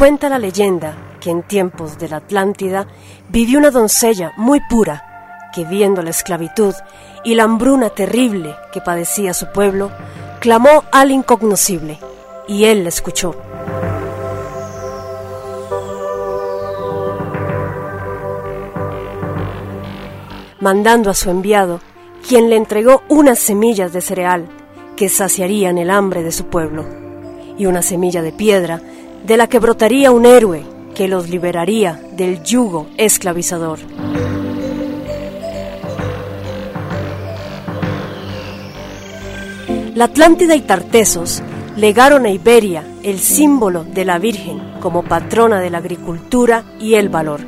Cuenta la leyenda que en tiempos de la Atlántida vivió una doncella muy pura que viendo la esclavitud y la hambruna terrible que padecía su pueblo, clamó al incognoscible y él la escuchó. Mandando a su enviado, quien le entregó unas semillas de cereal que saciarían el hambre de su pueblo, y una semilla de piedra de la que brotaría un héroe que los liberaría del yugo esclavizador. La Atlántida y Tartesos legaron a Iberia el símbolo de la Virgen como patrona de la agricultura y el valor.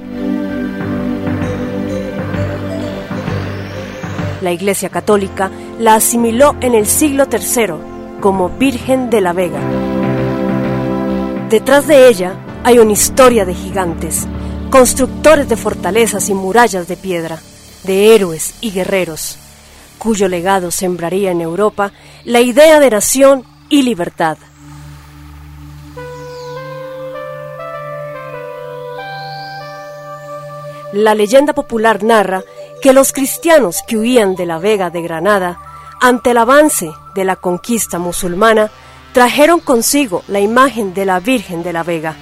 La Iglesia Católica la asimiló en el siglo III como Virgen de la Vega. Detrás de ella hay una historia de gigantes, constructores de fortalezas y murallas de piedra, de héroes y guerreros, cuyo legado sembraría en Europa la idea de nación y libertad. La leyenda popular narra que los cristianos que huían de la Vega de Granada, ante el avance de la conquista musulmana, trajeron consigo la imagen de la Virgen de la Vega.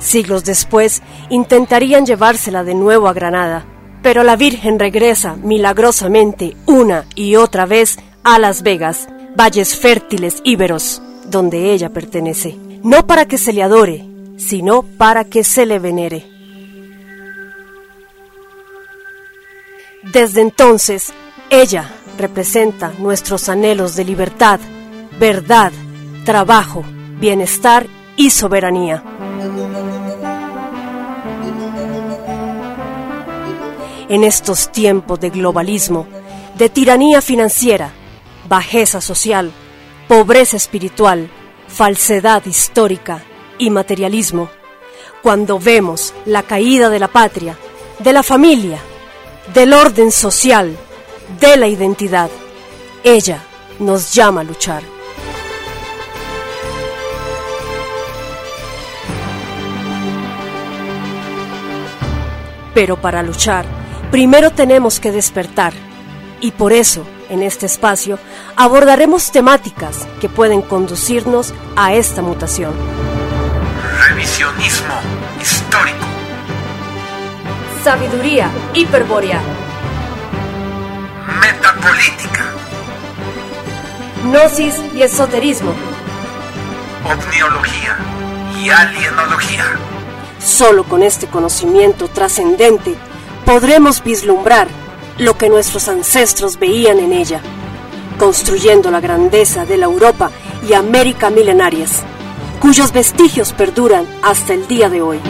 Siglos después intentarían llevársela de nuevo a Granada, pero la Virgen regresa milagrosamente una y otra vez a Las Vegas, valles fértiles íberos, donde ella pertenece, no para que se le adore, sino para que se le venere. Desde entonces, ella representa nuestros anhelos de libertad, verdad, trabajo, bienestar y soberanía. En estos tiempos de globalismo, de tiranía financiera, bajeza social, pobreza espiritual, falsedad histórica y materialismo, cuando vemos la caída de la patria, de la familia, del orden social, de la identidad, ella nos llama a luchar. Pero para luchar, primero tenemos que despertar. Y por eso, en este espacio, abordaremos temáticas que pueden conducirnos a esta mutación. Revisionismo. Sabiduría hiperbórea. Metapolítica. Gnosis y esoterismo. Omniología y alienología. Solo con este conocimiento trascendente podremos vislumbrar lo que nuestros ancestros veían en ella, construyendo la grandeza de la Europa y América milenarias, cuyos vestigios perduran hasta el día de hoy.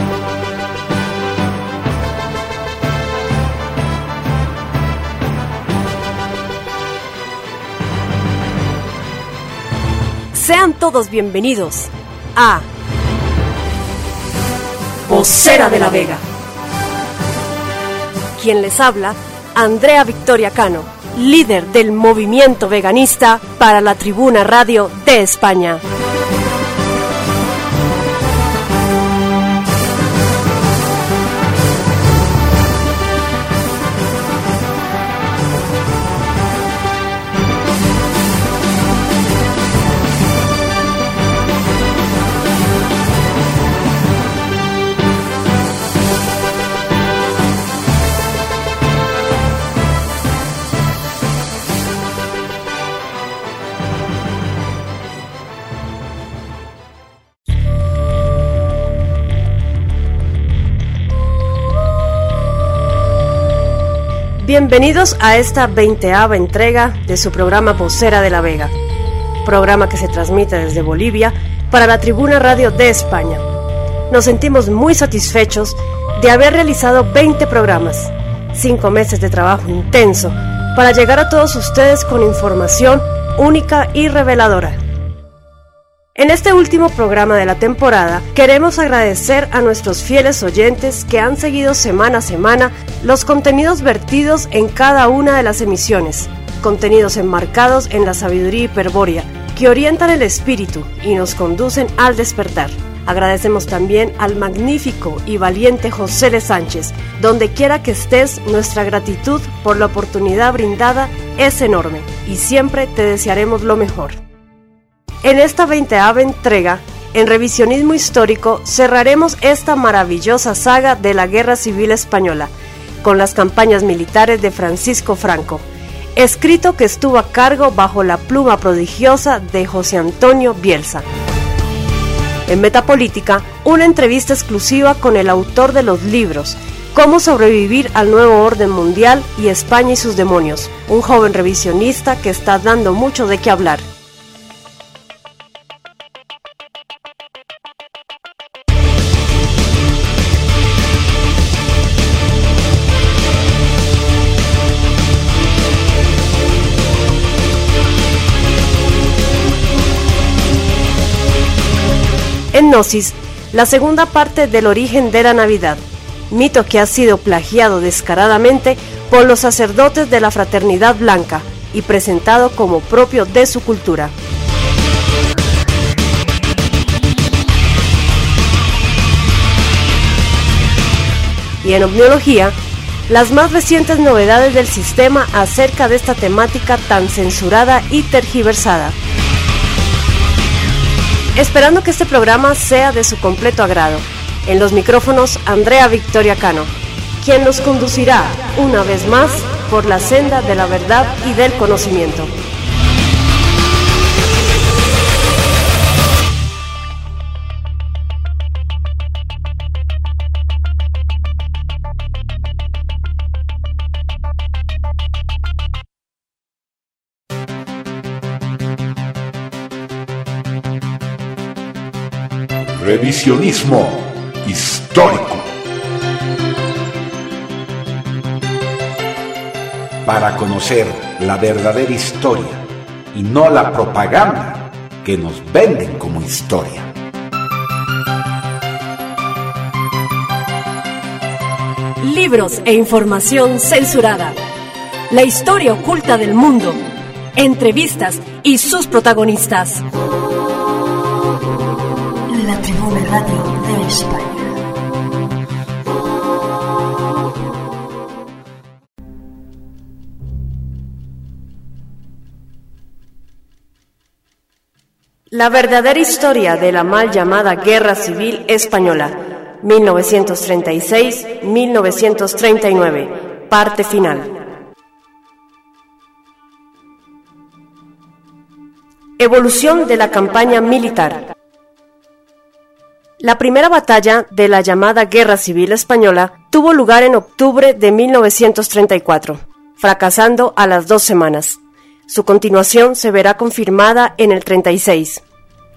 Sean todos bienvenidos a Vocera de la Vega. Quien les habla, Andrea Victoria Cano, líder del movimiento veganista para la Tribuna Radio de España. Bienvenidos a esta veinteava entrega de su programa Vocera de la Vega, programa que se transmite desde Bolivia para la Tribuna Radio de España. Nos sentimos muy satisfechos de haber realizado 20 programas, 5 meses de trabajo intenso para llegar a todos ustedes con información única y reveladora. En este último programa de la temporada queremos agradecer a nuestros fieles oyentes que han seguido semana a semana los contenidos vertidos en cada una de las emisiones, contenidos enmarcados en la sabiduría hiperbórea, que orientan el espíritu y nos conducen al despertar. Agradecemos también al magnífico y valiente José Sánchez. Donde quiera que estés, nuestra gratitud por la oportunidad brindada es enorme y siempre te desearemos lo mejor. En esta veinteava entrega, en revisionismo histórico, cerraremos esta maravillosa saga de la Guerra Civil Española con las campañas militares de Francisco Franco, escrito que estuvo a cargo bajo la pluma prodigiosa de José Antonio Bielsa. En Metapolítica, una entrevista exclusiva con el autor de los libros Cómo sobrevivir al nuevo orden mundial y España y sus demonios, un joven revisionista que está dando mucho de qué hablar. La segunda parte del origen de la Navidad, mito que ha sido plagiado descaradamente por los sacerdotes de la Fraternidad Blanca y presentado como propio de su cultura. Y en omniología, las más recientes novedades del sistema acerca de esta temática tan censurada y tergiversada esperando que este programa sea de su completo agrado. En los micrófonos, Andrea Victoria Cano, quien nos conducirá una vez más por la senda de la verdad y del conocimiento. Revisionismo histórico. Para conocer la verdadera historia y no la propaganda que nos venden como historia. Libros e información censurada. La historia oculta del mundo. Entrevistas y sus protagonistas. Radio de España. La verdadera historia de la mal llamada Guerra Civil Española, 1936-1939, parte final. Evolución de la campaña militar. La primera batalla de la llamada Guerra Civil Española tuvo lugar en octubre de 1934, fracasando a las dos semanas. Su continuación se verá confirmada en el 36.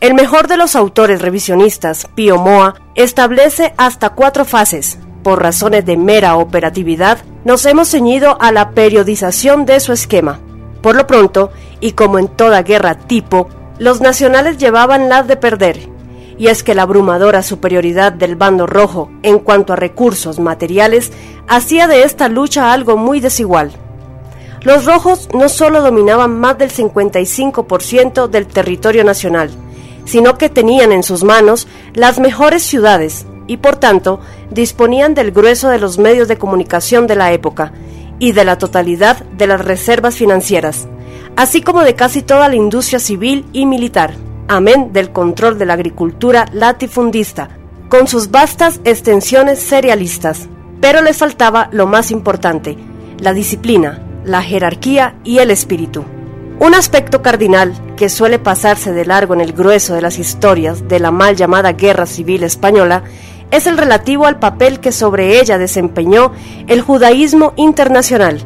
El mejor de los autores revisionistas, Pío Moa, establece hasta cuatro fases. Por razones de mera operatividad, nos hemos ceñido a la periodización de su esquema. Por lo pronto, y como en toda guerra tipo, los nacionales llevaban las de perder y es que la abrumadora superioridad del bando rojo en cuanto a recursos materiales hacía de esta lucha algo muy desigual. Los rojos no solo dominaban más del 55% del territorio nacional, sino que tenían en sus manos las mejores ciudades y por tanto disponían del grueso de los medios de comunicación de la época y de la totalidad de las reservas financieras, así como de casi toda la industria civil y militar amén del control de la agricultura latifundista, con sus vastas extensiones cerealistas. Pero les faltaba lo más importante, la disciplina, la jerarquía y el espíritu. Un aspecto cardinal que suele pasarse de largo en el grueso de las historias de la mal llamada Guerra Civil Española es el relativo al papel que sobre ella desempeñó el judaísmo internacional.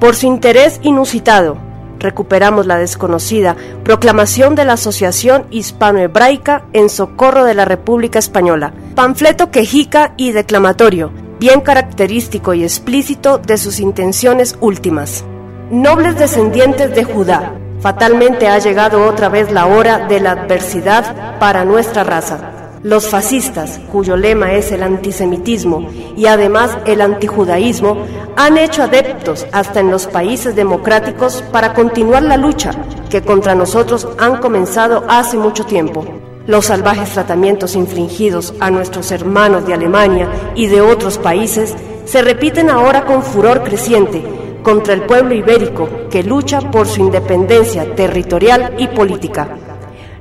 Por su interés inusitado, recuperamos la desconocida Proclamación de la Asociación Hispano-Hebraica en socorro de la República Española, panfleto quejica y declamatorio, bien característico y explícito de sus intenciones últimas. Nobles descendientes de Judá, fatalmente ha llegado otra vez la hora de la adversidad para nuestra raza. Los fascistas, cuyo lema es el antisemitismo y además el antijudaísmo, han hecho adeptos hasta en los países democráticos para continuar la lucha que contra nosotros han comenzado hace mucho tiempo. Los salvajes tratamientos infligidos a nuestros hermanos de Alemania y de otros países se repiten ahora con furor creciente contra el pueblo ibérico que lucha por su independencia territorial y política.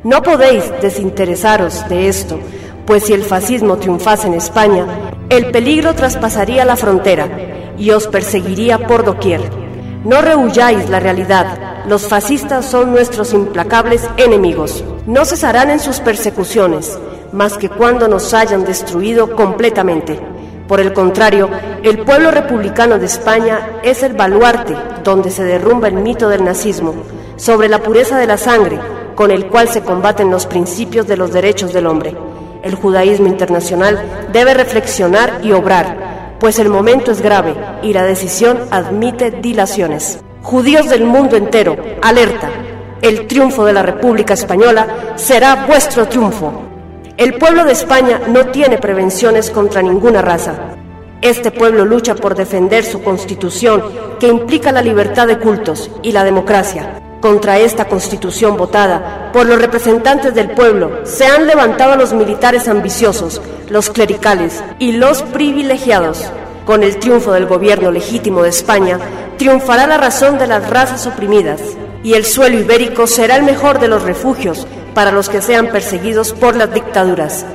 No podéis desinteresaros de esto, pues si el fascismo triunfase en España, el peligro traspasaría la frontera y os perseguiría por doquier. No rehuyáis la realidad, los fascistas son nuestros implacables enemigos. No cesarán en sus persecuciones, más que cuando nos hayan destruido completamente. Por el contrario, el pueblo republicano de España es el baluarte donde se derrumba el mito del nazismo, sobre la pureza de la sangre, con el cual se combaten los principios de los derechos del hombre. El judaísmo internacional debe reflexionar y obrar, pues el momento es grave y la decisión admite dilaciones. Judíos del mundo entero, alerta. El triunfo de la República Española será vuestro triunfo. El pueblo de España no tiene prevenciones contra ninguna raza. Este pueblo lucha por defender su constitución que implica la libertad de cultos y la democracia. Contra esta constitución votada por los representantes del pueblo se han levantado los militares ambiciosos, los clericales y los privilegiados. Con el triunfo del gobierno legítimo de España, triunfará la razón de las razas oprimidas, y el suelo ibérico será el mejor de los refugios para los que sean perseguidos por las dictaduras.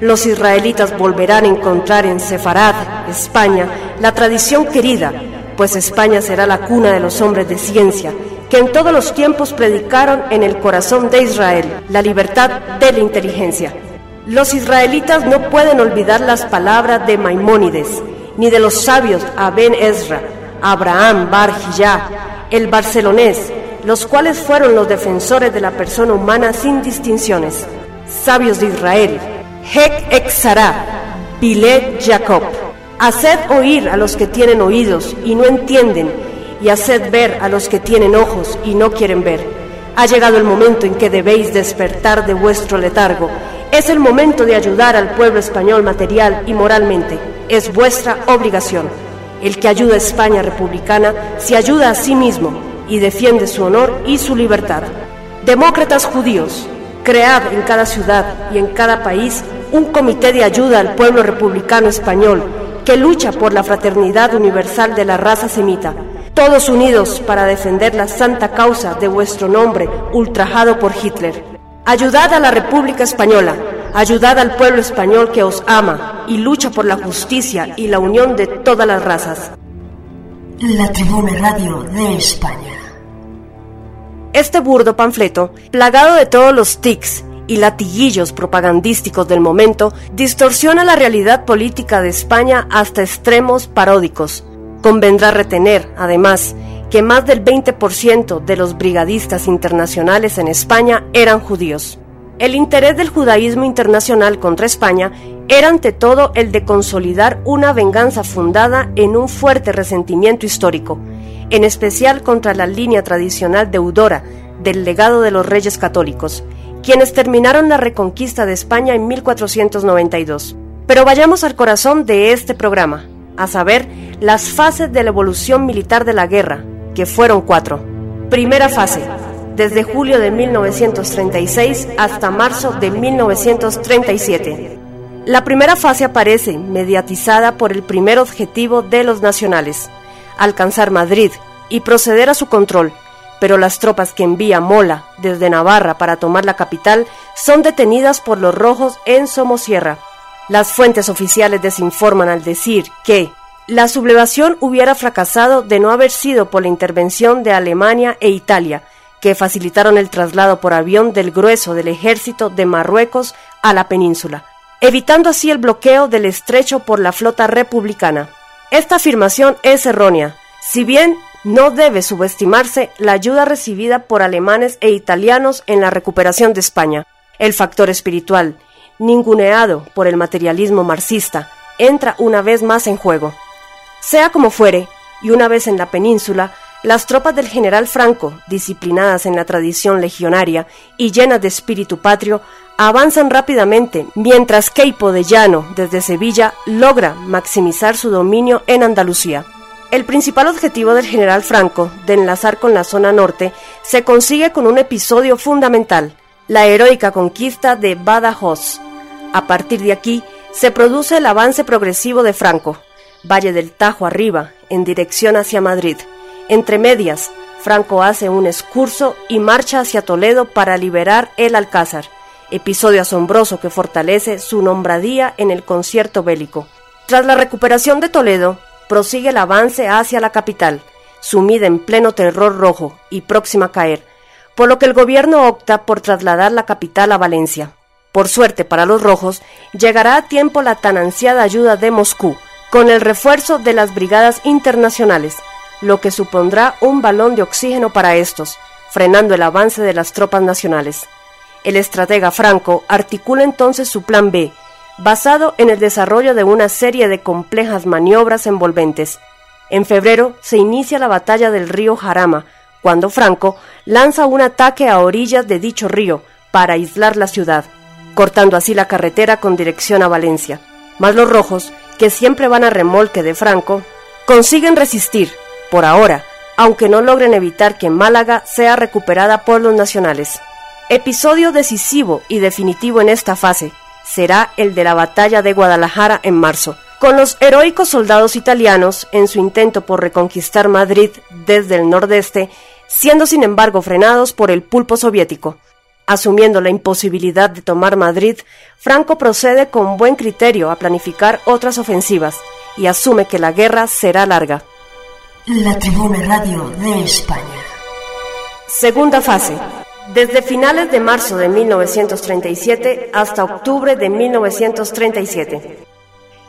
Los israelitas volverán a encontrar en Sefarad, España, la tradición querida, pues España será la cuna de los hombres de ciencia que en todos los tiempos predicaron en el corazón de Israel la libertad de la inteligencia. Los israelitas no pueden olvidar las palabras de Maimónides, ni de los sabios Aben Ezra, Abraham Bar el barcelonés, los cuales fueron los defensores de la persona humana sin distinciones. Sabios de Israel, Hek Exara, Pilet Jacob. Haced oír a los que tienen oídos y no entienden, y haced ver a los que tienen ojos y no quieren ver. Ha llegado el momento en que debéis despertar de vuestro letargo. Es el momento de ayudar al pueblo español material y moralmente. Es vuestra obligación. El que ayuda a España republicana se ayuda a sí mismo y defiende su honor y su libertad. Demócratas judíos, cread en cada ciudad y en cada país un comité de ayuda al pueblo republicano español que lucha por la fraternidad universal de la raza semita todos unidos para defender la santa causa de vuestro nombre ultrajado por Hitler. Ayudad a la República Española, ayudad al pueblo español que os ama y lucha por la justicia y la unión de todas las razas. La Tribuna Radio de España. Este burdo panfleto, plagado de todos los tics y latiguillos propagandísticos del momento, distorsiona la realidad política de España hasta extremos paródicos Convendrá retener, además, que más del 20% de los brigadistas internacionales en España eran judíos. El interés del judaísmo internacional contra España era ante todo el de consolidar una venganza fundada en un fuerte resentimiento histórico, en especial contra la línea tradicional deudora del legado de los reyes católicos, quienes terminaron la reconquista de España en 1492. Pero vayamos al corazón de este programa, a saber, las fases de la evolución militar de la guerra, que fueron cuatro. Primera fase, desde julio de 1936 hasta marzo de 1937. La primera fase aparece mediatizada por el primer objetivo de los nacionales, alcanzar Madrid y proceder a su control, pero las tropas que envía Mola desde Navarra para tomar la capital son detenidas por los rojos en Somosierra las fuentes oficiales desinforman al decir que la sublevación hubiera fracasado de no haber sido por la intervención de Alemania e Italia, que facilitaron el traslado por avión del grueso del ejército de Marruecos a la península, evitando así el bloqueo del estrecho por la flota republicana. Esta afirmación es errónea, si bien no debe subestimarse la ayuda recibida por alemanes e italianos en la recuperación de España. El factor espiritual ninguneado por el materialismo marxista, entra una vez más en juego. Sea como fuere, y una vez en la península, las tropas del general Franco, disciplinadas en la tradición legionaria y llenas de espíritu patrio, avanzan rápidamente, mientras Queipo de Llano, desde Sevilla, logra maximizar su dominio en Andalucía. El principal objetivo del general Franco de enlazar con la zona norte se consigue con un episodio fundamental, la heroica conquista de Badajoz. A partir de aquí se produce el avance progresivo de Franco, Valle del Tajo arriba, en dirección hacia Madrid. Entre medias, Franco hace un excurso y marcha hacia Toledo para liberar el Alcázar, episodio asombroso que fortalece su nombradía en el concierto bélico. Tras la recuperación de Toledo, prosigue el avance hacia la capital, sumida en pleno terror rojo y próxima a caer, por lo que el gobierno opta por trasladar la capital a Valencia. Por suerte para los rojos, llegará a tiempo la tan ansiada ayuda de Moscú, con el refuerzo de las brigadas internacionales, lo que supondrá un balón de oxígeno para estos, frenando el avance de las tropas nacionales. El estratega Franco articula entonces su plan B, basado en el desarrollo de una serie de complejas maniobras envolventes. En febrero se inicia la batalla del río Jarama, cuando Franco lanza un ataque a orillas de dicho río para aislar la ciudad, cortando así la carretera con dirección a Valencia. Mas los rojos, que siempre van a remolque de Franco, consiguen resistir, por ahora, aunque no logren evitar que Málaga sea recuperada por los nacionales. Episodio decisivo y definitivo en esta fase será el de la batalla de Guadalajara en marzo, con los heroicos soldados italianos en su intento por reconquistar Madrid desde el nordeste, siendo sin embargo frenados por el pulpo soviético. Asumiendo la imposibilidad de tomar Madrid, Franco procede con buen criterio a planificar otras ofensivas y asume que la guerra será larga. La Tribuna Radio de España. Segunda fase. Desde finales de marzo de 1937 hasta octubre de 1937.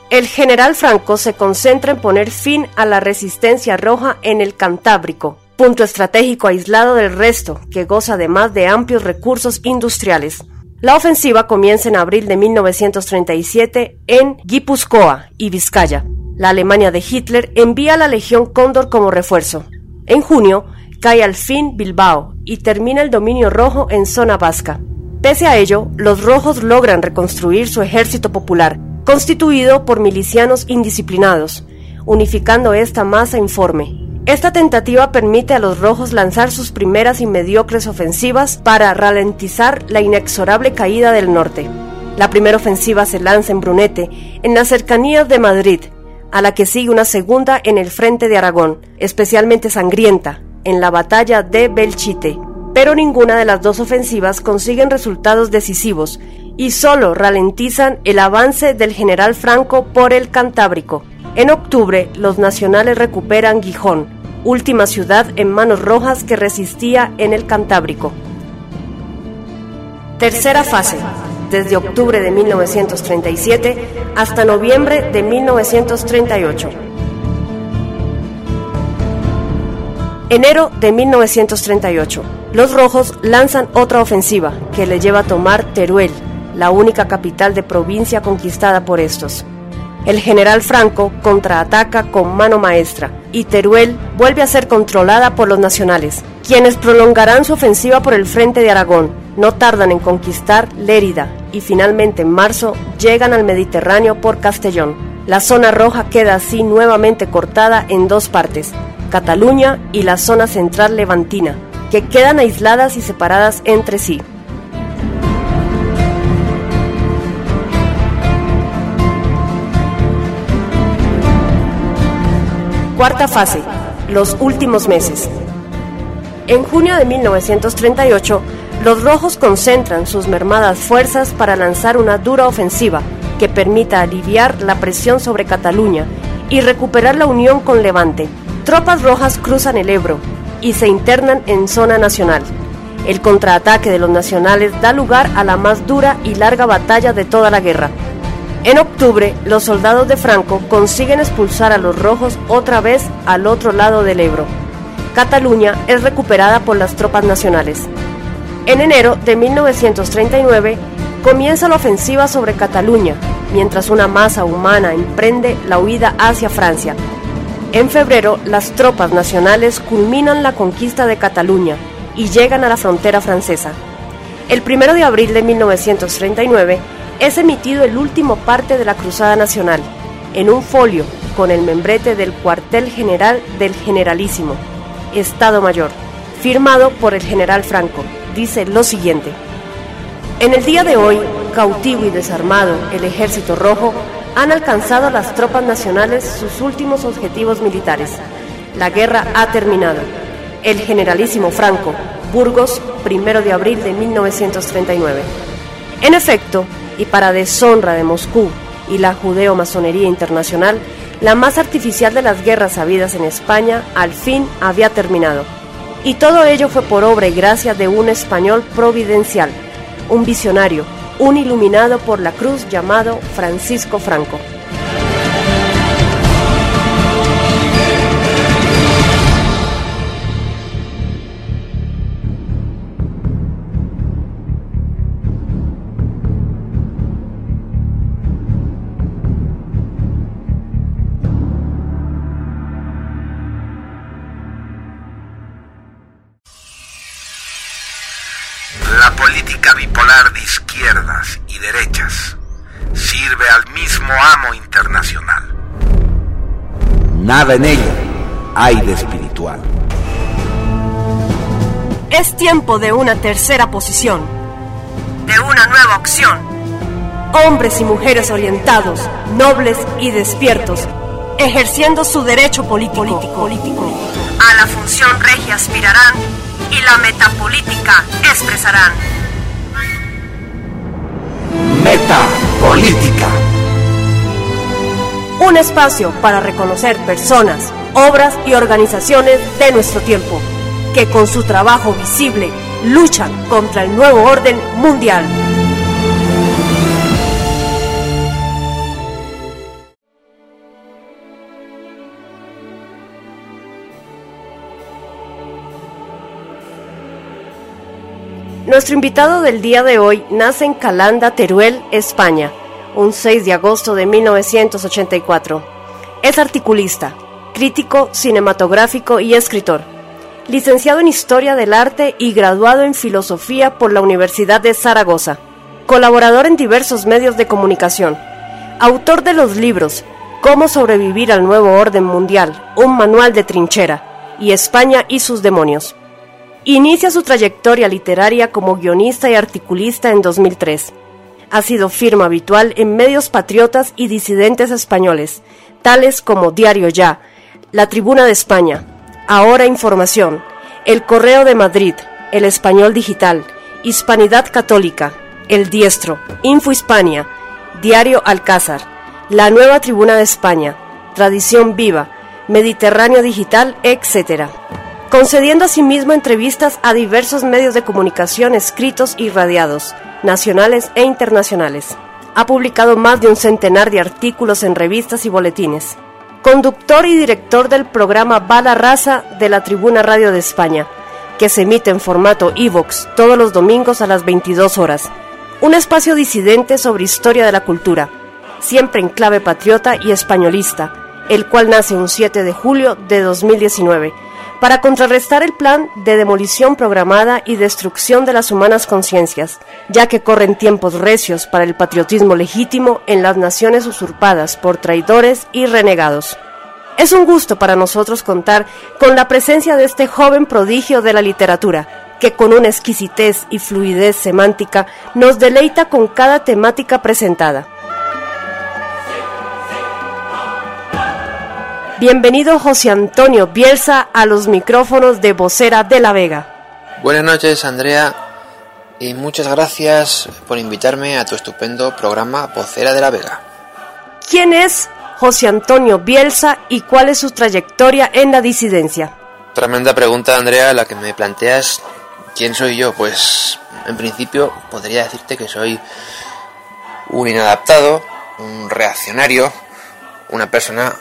El general Franco se concentra en poner fin a la resistencia roja en el Cantábrico, punto estratégico aislado del resto, que goza además de amplios recursos industriales. La ofensiva comienza en abril de 1937 en Guipúzcoa y Vizcaya, la Alemania de Hitler envía la Legión Cóndor como refuerzo. En junio, cae al fin Bilbao y termina el dominio rojo en zona vasca. Pese a ello, los rojos logran reconstruir su ejército popular, constituido por milicianos indisciplinados, unificando esta masa informe. Esta tentativa permite a los rojos lanzar sus primeras y mediocres ofensivas para ralentizar la inexorable caída del norte. La primera ofensiva se lanza en Brunete, en las cercanías de Madrid, a la que sigue una segunda en el frente de Aragón, especialmente sangrienta, en la batalla de Belchite. Pero ninguna de las dos ofensivas consiguen resultados decisivos y solo ralentizan el avance del general Franco por el Cantábrico. En octubre, los nacionales recuperan Gijón, última ciudad en manos rojas que resistía en el Cantábrico. Tercera fase desde octubre de 1937 hasta noviembre de 1938. Enero de 1938. Los rojos lanzan otra ofensiva que le lleva a tomar Teruel, la única capital de provincia conquistada por estos. El general Franco contraataca con mano maestra y Teruel vuelve a ser controlada por los nacionales, quienes prolongarán su ofensiva por el frente de Aragón. No tardan en conquistar Lérida y finalmente en marzo llegan al Mediterráneo por Castellón. La zona roja queda así nuevamente cortada en dos partes, Cataluña y la zona central levantina, que quedan aisladas y separadas entre sí. Cuarta fase, los últimos meses. En junio de 1938, los rojos concentran sus mermadas fuerzas para lanzar una dura ofensiva que permita aliviar la presión sobre Cataluña y recuperar la unión con Levante. Tropas rojas cruzan el Ebro y se internan en zona nacional. El contraataque de los nacionales da lugar a la más dura y larga batalla de toda la guerra, en octubre, los soldados de Franco consiguen expulsar a los rojos otra vez al otro lado del Ebro. Cataluña es recuperada por las tropas nacionales. En enero de 1939 comienza la ofensiva sobre Cataluña, mientras una masa humana emprende la huida hacia Francia. En febrero, las tropas nacionales culminan la conquista de Cataluña y llegan a la frontera francesa. El 1 de abril de 1939 es emitido el último parte de la Cruzada Nacional, en un folio con el membrete del cuartel general del Generalísimo, Estado Mayor, firmado por el general Franco. Dice lo siguiente. En el día de hoy, cautivo y desarmado, el Ejército Rojo han alcanzado las tropas nacionales sus últimos objetivos militares. La guerra ha terminado. El generalísimo Franco, Burgos, primero de abril de 1939. En efecto, y para deshonra de Moscú y la judeo-masonería internacional, la más artificial de las guerras habidas en España al fin había terminado. Y todo ello fue por obra y gracia de un español providencial, un visionario, un iluminado por la cruz llamado Francisco Franco. De izquierdas y derechas sirve al mismo amo internacional. Nada en ella hay de espiritual. Es tiempo de una tercera posición, de una nueva opción. Hombres y mujeres orientados, nobles y despiertos, ejerciendo su derecho político. político. A la función regia aspirarán y la metapolítica expresarán. Metapolítica. Un espacio para reconocer personas, obras y organizaciones de nuestro tiempo, que con su trabajo visible luchan contra el nuevo orden mundial. Nuestro invitado del día de hoy nace en Calanda, Teruel, España, un 6 de agosto de 1984. Es articulista, crítico cinematográfico y escritor. Licenciado en Historia del Arte y graduado en Filosofía por la Universidad de Zaragoza. Colaborador en diversos medios de comunicación. Autor de los libros Cómo sobrevivir al nuevo orden mundial, un manual de trinchera, y España y sus demonios. Inicia su trayectoria literaria como guionista y articulista en 2003. Ha sido firma habitual en medios patriotas y disidentes españoles, tales como Diario Ya, La Tribuna de España, Ahora Información, El Correo de Madrid, El Español Digital, Hispanidad Católica, El Diestro, Info Hispania, Diario Alcázar, La Nueva Tribuna de España, Tradición Viva, Mediterráneo Digital, etc concediendo asimismo entrevistas a diversos medios de comunicación escritos y radiados, nacionales e internacionales. Ha publicado más de un centenar de artículos en revistas y boletines. Conductor y director del programa Bala Raza de la Tribuna Radio de España, que se emite en formato e-box todos los domingos a las 22 horas. Un espacio disidente sobre historia de la cultura, siempre en clave patriota y españolista, el cual nace un 7 de julio de 2019 para contrarrestar el plan de demolición programada y destrucción de las humanas conciencias, ya que corren tiempos recios para el patriotismo legítimo en las naciones usurpadas por traidores y renegados. Es un gusto para nosotros contar con la presencia de este joven prodigio de la literatura, que con una exquisitez y fluidez semántica nos deleita con cada temática presentada. Bienvenido José Antonio Bielsa a los micrófonos de Vocera de la Vega. Buenas noches Andrea y muchas gracias por invitarme a tu estupendo programa Vocera de la Vega. ¿Quién es José Antonio Bielsa y cuál es su trayectoria en la disidencia? Tremenda pregunta Andrea la que me planteas. ¿Quién soy yo? Pues en principio podría decirte que soy un inadaptado, un reaccionario, una persona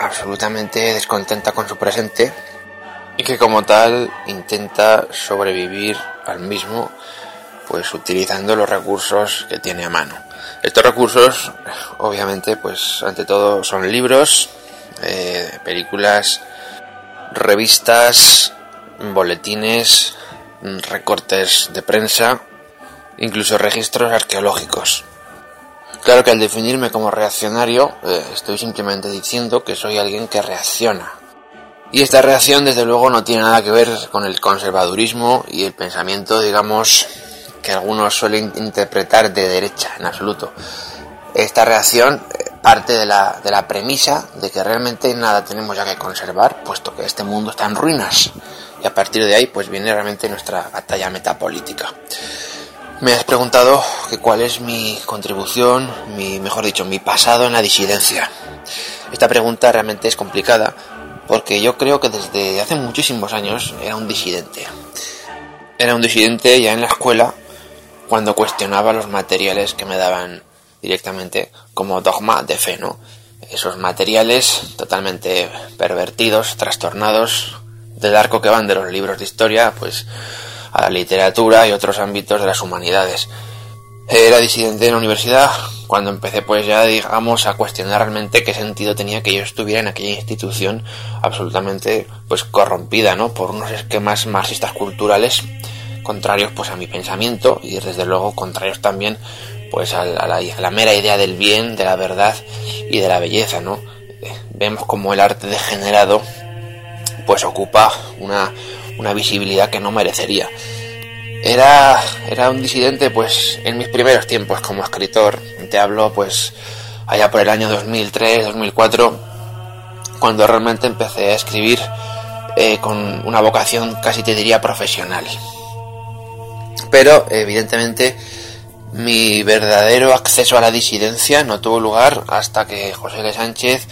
absolutamente descontenta con su presente y que como tal intenta sobrevivir al mismo pues utilizando los recursos que tiene a mano. Estos recursos obviamente pues ante todo son libros, eh, películas, revistas, boletines, recortes de prensa incluso registros arqueológicos. Claro que al definirme como reaccionario eh, estoy simplemente diciendo que soy alguien que reacciona. Y esta reacción desde luego no tiene nada que ver con el conservadurismo y el pensamiento, digamos, que algunos suelen interpretar de derecha en absoluto. Esta reacción eh, parte de la, de la premisa de que realmente nada tenemos ya que conservar, puesto que este mundo está en ruinas. Y a partir de ahí pues viene realmente nuestra batalla metapolítica. Me has preguntado que cuál es mi contribución, mi, mejor dicho, mi pasado en la disidencia. Esta pregunta realmente es complicada porque yo creo que desde hace muchísimos años era un disidente. Era un disidente ya en la escuela cuando cuestionaba los materiales que me daban directamente como dogma de fe, ¿no? Esos materiales totalmente pervertidos, trastornados, del arco que van de los libros de historia, pues a la literatura y otros ámbitos de las humanidades. Era disidente en la universidad cuando empecé pues ya digamos a cuestionar realmente qué sentido tenía que yo estuviera en aquella institución absolutamente pues corrompida, ¿no? Por unos esquemas marxistas culturales contrarios pues a mi pensamiento y desde luego contrarios también pues a la, a la mera idea del bien, de la verdad y de la belleza, ¿no? Eh, vemos como el arte degenerado pues ocupa una, una visibilidad que no merecería. Era, era un disidente pues en mis primeros tiempos como escritor. Te hablo pues allá por el año 2003, 2004, cuando realmente empecé a escribir eh, con una vocación casi te diría profesional. Pero evidentemente mi verdadero acceso a la disidencia no tuvo lugar hasta que José L. Sánchez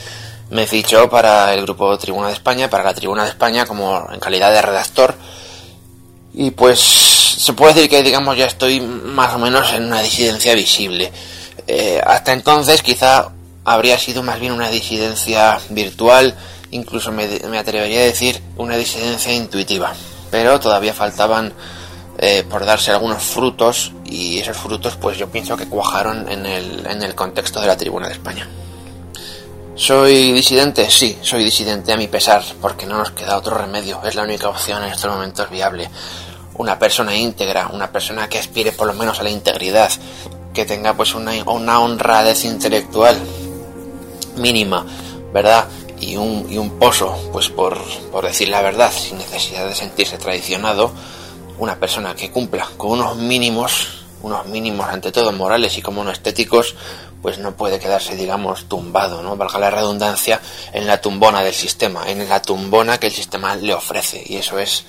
me fichó para el grupo Tribuna de España, para la Tribuna de España como en calidad de redactor. Y pues se puede decir que digamos ya estoy más o menos en una disidencia visible. Eh, hasta entonces quizá habría sido más bien una disidencia virtual, incluso me, me atrevería a decir una disidencia intuitiva. Pero todavía faltaban eh, por darse algunos frutos y esos frutos pues yo pienso que cuajaron en el, en el contexto de la Tribuna de España. ¿Soy disidente? Sí, soy disidente a mi pesar, porque no nos queda otro remedio, es la única opción en estos momentos viable. Una persona íntegra, una persona que aspire por lo menos a la integridad, que tenga pues una, una honradez intelectual mínima, ¿verdad? Y un, y un pozo, pues por, por decir la verdad, sin necesidad de sentirse traicionado, una persona que cumpla con unos mínimos, unos mínimos ante todo morales y como no estéticos, pues no puede quedarse, digamos, tumbado, ¿no? Valga la redundancia, en la tumbona del sistema, en la tumbona que el sistema le ofrece. Y eso es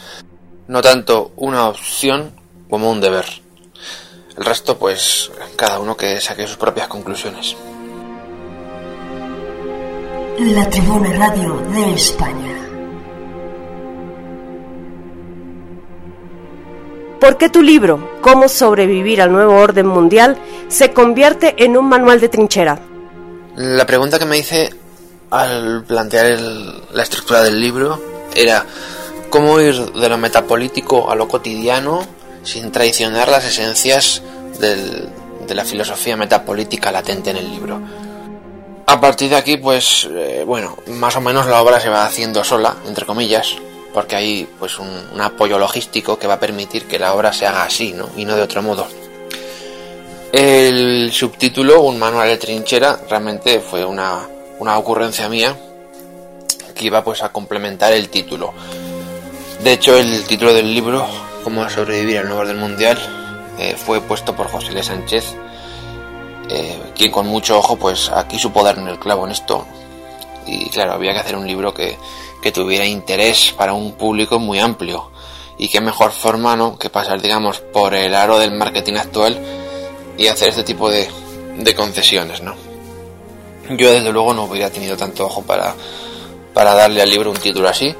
no tanto una opción como un deber. El resto, pues, cada uno que saque sus propias conclusiones. La Tribuna Radio de España. ¿Por qué tu libro, Cómo sobrevivir al nuevo orden mundial, se convierte en un manual de trinchera? La pregunta que me hice al plantear la estructura del libro era cómo ir de lo metapolítico a lo cotidiano sin traicionar las esencias de la filosofía metapolítica latente en el libro. A partir de aquí, pues, eh, bueno, más o menos la obra se va haciendo sola, entre comillas, porque hay pues un, apoyo logístico que va a permitir que la obra se haga así, ¿no? Y no de otro modo. El subtítulo, un manual de trinchera, realmente fue una, una ocurrencia mía que iba pues a complementar el título. De hecho, el título del libro, Cómo sobrevivir al nuevo orden mundial, eh, fue puesto por José L. Sánchez, eh, quien con mucho ojo pues aquí supo dar en el clavo en esto. Y claro, había que hacer un libro que, que tuviera interés para un público muy amplio. Y qué mejor forma, ¿no? Que pasar, digamos, por el aro del marketing actual y hacer este tipo de, de concesiones, ¿no? Yo desde luego no hubiera tenido tanto ojo para, para darle al libro un título así.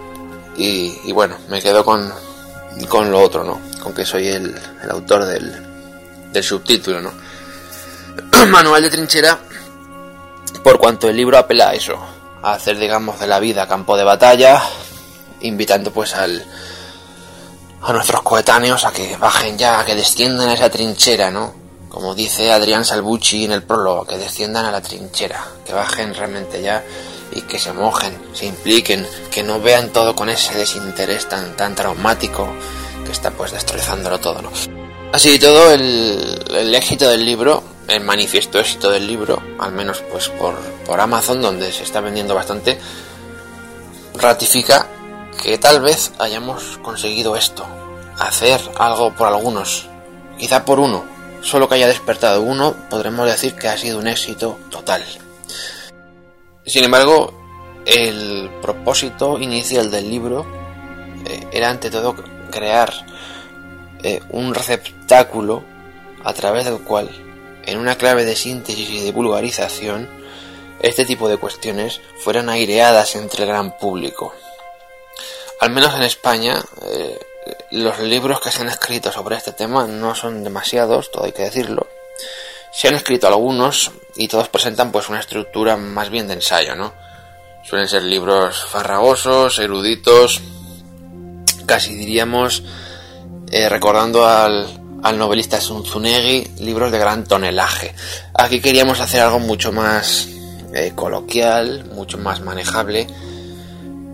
Y, bueno, me quedo con, con lo otro, ¿no? Con que soy el, el autor del, del subtítulo, ¿no? Manual de trinchera, por cuanto el libro apela a eso, a hacer, digamos, de la vida campo de batalla, invitando pues al, a nuestros coetáneos a que bajen ya, a que desciendan a esa trinchera, ¿no? Como dice Adrián Salvucci en el prólogo, que desciendan a la trinchera, que bajen realmente ya y que se mojen, se impliquen, que no vean todo con ese desinterés tan, tan traumático que está pues destrozándolo todo, ¿no? Así todo, el, el, éxito del libro, el manifiesto éxito del libro, al menos pues por, por Amazon, donde se está vendiendo bastante, ratifica que tal vez hayamos conseguido esto, hacer algo por algunos, quizá por uno, solo que haya despertado uno, podremos decir que ha sido un éxito total. Sin embargo, el propósito inicial del libro eh, era ante todo crear eh, un receptáculo a través del cual, en una clave de síntesis y de vulgarización, este tipo de cuestiones fueran aireadas entre el gran público. Al menos en España, eh, los libros que se han escrito sobre este tema no son demasiados, todo hay que decirlo. Se han escrito algunos y todos presentan pues una estructura más bien de ensayo, ¿no? Suelen ser libros farragosos, eruditos, casi diríamos eh, recordando al, al novelista Sunzunegui, libros de gran tonelaje. Aquí queríamos hacer algo mucho más eh, coloquial, mucho más manejable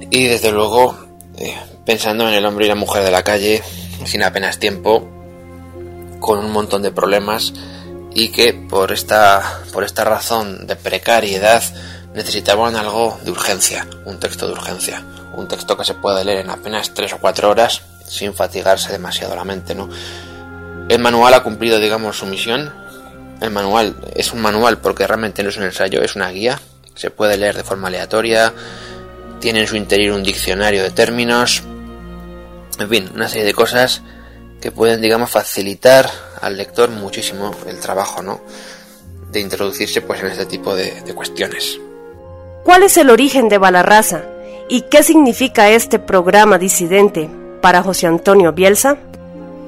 y desde luego eh, pensando en el hombre y la mujer de la calle sin apenas tiempo, con un montón de problemas y que por esta, por esta razón de precariedad necesitaban algo de urgencia, un texto de urgencia, un texto que se puede leer en apenas tres o cuatro horas sin fatigarse demasiado la mente, ¿no? El manual ha cumplido, digamos, su misión. El manual es un manual porque realmente no es un ensayo, es una guía. Se puede leer de forma aleatoria. Tiene en su interior un diccionario de términos. En fin, una serie de cosas que pueden, digamos, facilitar al lector muchísimo el trabajo, ¿no? De introducirse, pues, en este tipo de, de cuestiones. ¿Cuál es el origen de Balarraza? ¿Y qué significa este programa disidente para José Antonio Bielsa?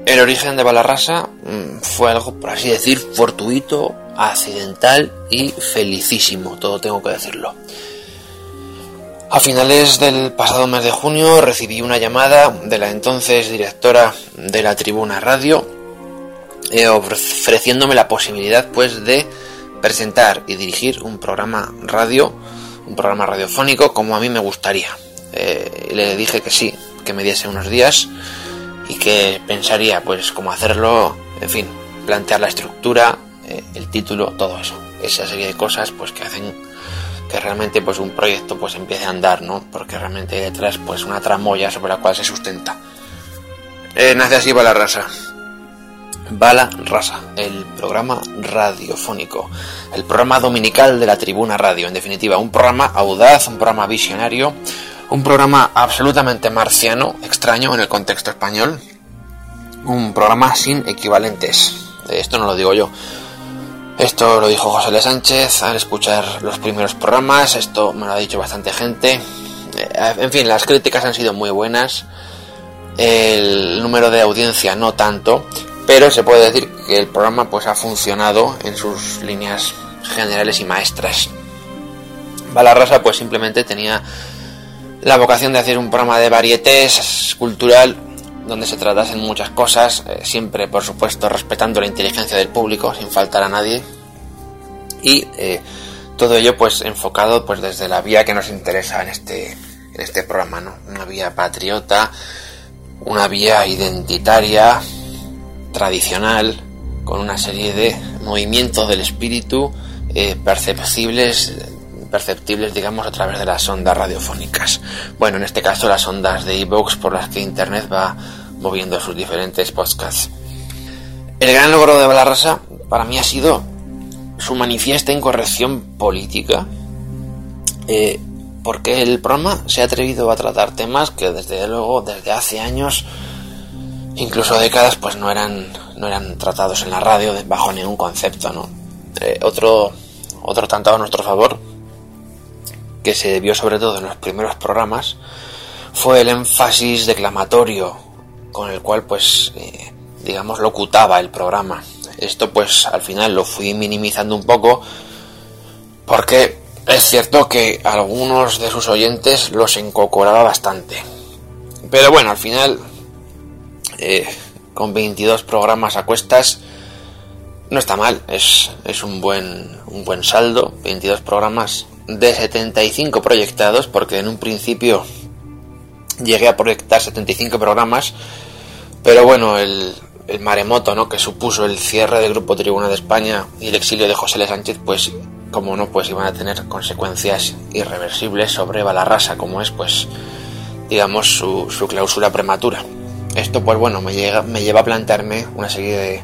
El origen de Balarrasa mm, fue algo, por así decir, fortuito, accidental y felicísimo, todo tengo que decirlo. A finales del pasado mes de junio recibí una llamada de la entonces directora de la Tribuna Radio eh, ofreciéndome la posibilidad pues de presentar y dirigir un programa radio, un programa radiofónico como a mí me gustaría. Eh, le dije que sí, que me diese unos días y que pensaría pues cómo hacerlo, en fin, plantear la estructura, eh, el título, todo eso. Esa serie de cosas pues que hacen que realmente pues un proyecto pues empiece a andar, ¿no? Porque realmente hay detrás pues una tramoya sobre la cual se sustenta. Eh, nace así Bala Rasa. Bala Rasa, el programa radiofónico, el programa dominical de la Tribuna Radio, en definitiva, un programa audaz, un programa visionario, un programa absolutamente marciano, extraño en el contexto español. Un programa sin equivalentes. Esto no lo digo yo. Esto lo dijo José L. Sánchez al escuchar los primeros programas. Esto me lo ha dicho bastante gente. Eh, en fin, las críticas han sido muy buenas. El número de audiencia no tanto. Pero se puede decir que el programa pues ha funcionado en sus líneas generales y maestras. Balarrasa pues simplemente tenía la vocación de hacer un programa de varietés cultural donde se tratasen muchas cosas, eh, siempre por supuesto respetando la inteligencia del público sin faltar a nadie y eh, todo ello pues enfocado pues desde la vía que nos interesa en este en este programa, ¿no? Una vía patriota, una vía identitaria, tradicional, con una serie de movimientos del espíritu eh, perceptibles perceptibles, digamos, a través de las ondas radiofónicas. Bueno, en este caso las ondas de iVoox por las que Internet va moviendo sus diferentes podcasts. El gran logro de Balarrasa para mí ha sido su manifiesta incorrección política, eh, porque el programa se ha atrevido a tratar temas que desde luego desde hace años, incluso décadas, pues no eran, no eran tratados en la radio bajo ningún concepto, ¿no? Eh, otro, otro tanto a nuestro favor que se vio sobre todo en los primeros programas fue el énfasis declamatorio con el cual pues eh, digamos locutaba el programa. Esto pues al final lo fui minimizando un poco porque es cierto que algunos de sus oyentes los encocoraba bastante. Pero bueno al final eh, con 22 programas a cuestas no está mal. Es, es un buen un buen saldo. 22 programas de 75 proyectados, porque en un principio llegué a proyectar 75 programas, pero bueno, el, maremoto ¿no? que supuso el cierre del Grupo Tribuna de España y el exilio de José L. Sánchez, pues como no, pues iban a tener consecuencias irreversibles sobre Balarrasa, como es pues digamos su, su clausura prematura. Esto pues bueno me, llega, me lleva a plantearme una serie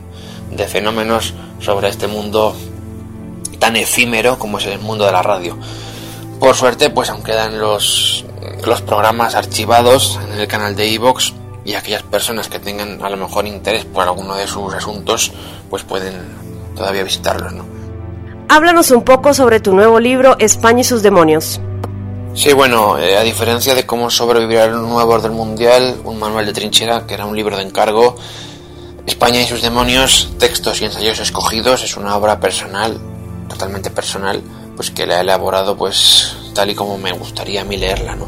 de fenómenos sobre este mundo tan efímero como es el mundo de la radio. Por suerte, pues aún quedan los, los programas archivados en el canal de Evox y aquellas personas que tengan a lo mejor interés por alguno de sus asuntos, pues pueden todavía visitarlos, ¿no? Háblanos un poco sobre tu nuevo libro España y sus demonios. Sí, bueno, eh, a diferencia de cómo sobrevivir al nuevo orden mundial, un manual de trinchera, que era un libro de encargo, España y sus demonios, textos y ensayos escogidos, es una obra personal, totalmente personal, pues que la he elaborado pues tal y como me gustaría a mí leerla, ¿no?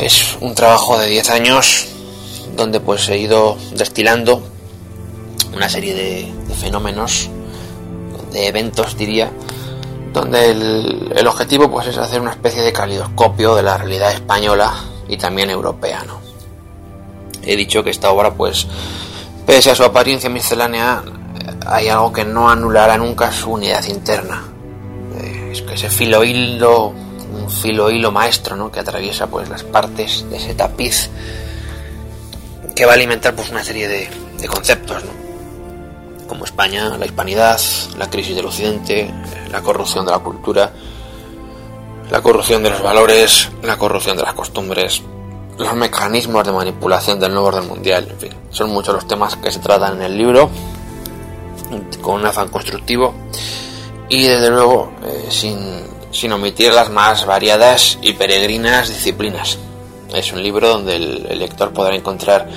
Es un trabajo de 10 años donde pues he ido destilando una serie de, fenómenos, de eventos diría, donde el, el, objetivo pues es hacer una especie de calidoscopio de la realidad española y también europea. He dicho que esta obra pues pese a su apariencia miscelánea hay algo que no anulará nunca su unidad interna. Es que ese filo hilo, un filo hilo maestro, ¿no? que atraviesa pues las partes de ese tapiz que va a alimentar pues una serie de, de conceptos, ¿no? como España, la hispanidad, la crisis del occidente, la corrupción de la cultura, la corrupción de los valores, la corrupción de las costumbres, los mecanismos de manipulación del nuevo orden mundial, en fin, son muchos los temas que se tratan en el libro, con un afán constructivo y desde luego eh, sin, omitir las más variadas y peregrinas disciplinas. Es un libro donde el, el lector podrá encontrar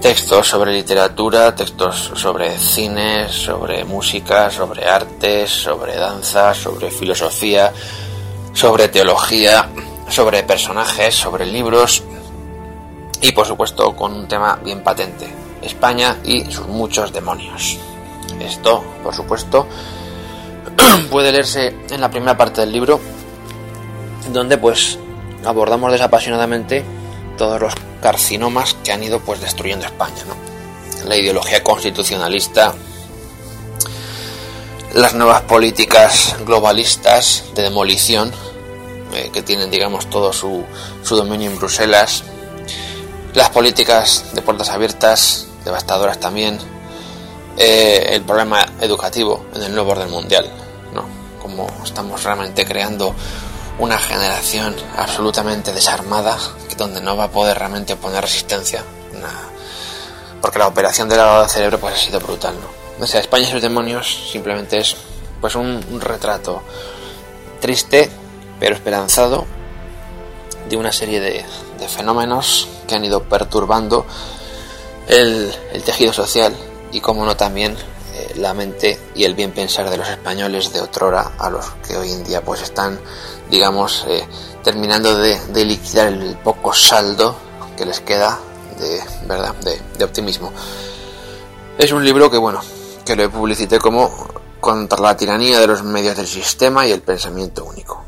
textos sobre literatura, textos sobre cine, sobre música, sobre artes, sobre danza, sobre filosofía, sobre teología, sobre personajes, sobre libros y por supuesto con un tema bien patente, España y sus muchos demonios. Esto, por supuesto, puede leerse en la primera parte del libro, donde pues abordamos desapasionadamente todos los carcinomas que han ido pues destruyendo España, ¿no? La ideología constitucionalista, las nuevas políticas globalistas de demolición eh, que tienen, digamos, todo su, su dominio en Bruselas, las políticas de puertas abiertas, devastadoras también, eh, el problema educativo en el nuevo orden mundial, ¿no? Como estamos realmente creando una generación absolutamente desarmada, donde no va a poder realmente poner resistencia, porque la operación del lavado de cerebro pues ha sido brutal, ¿no? O sea, España y sus demonios simplemente es pues un, retrato triste pero esperanzado de una serie de, de fenómenos que han ido perturbando el, tejido social y como no también eh, la mente y el bien pensar de los españoles de otrora a los que hoy en día pues están digamos eh, terminando de, liquidar el poco saldo que les queda de verdad de, de optimismo. Es un libro que bueno que lo publicité como contra la tiranía de los medios del sistema y el pensamiento único.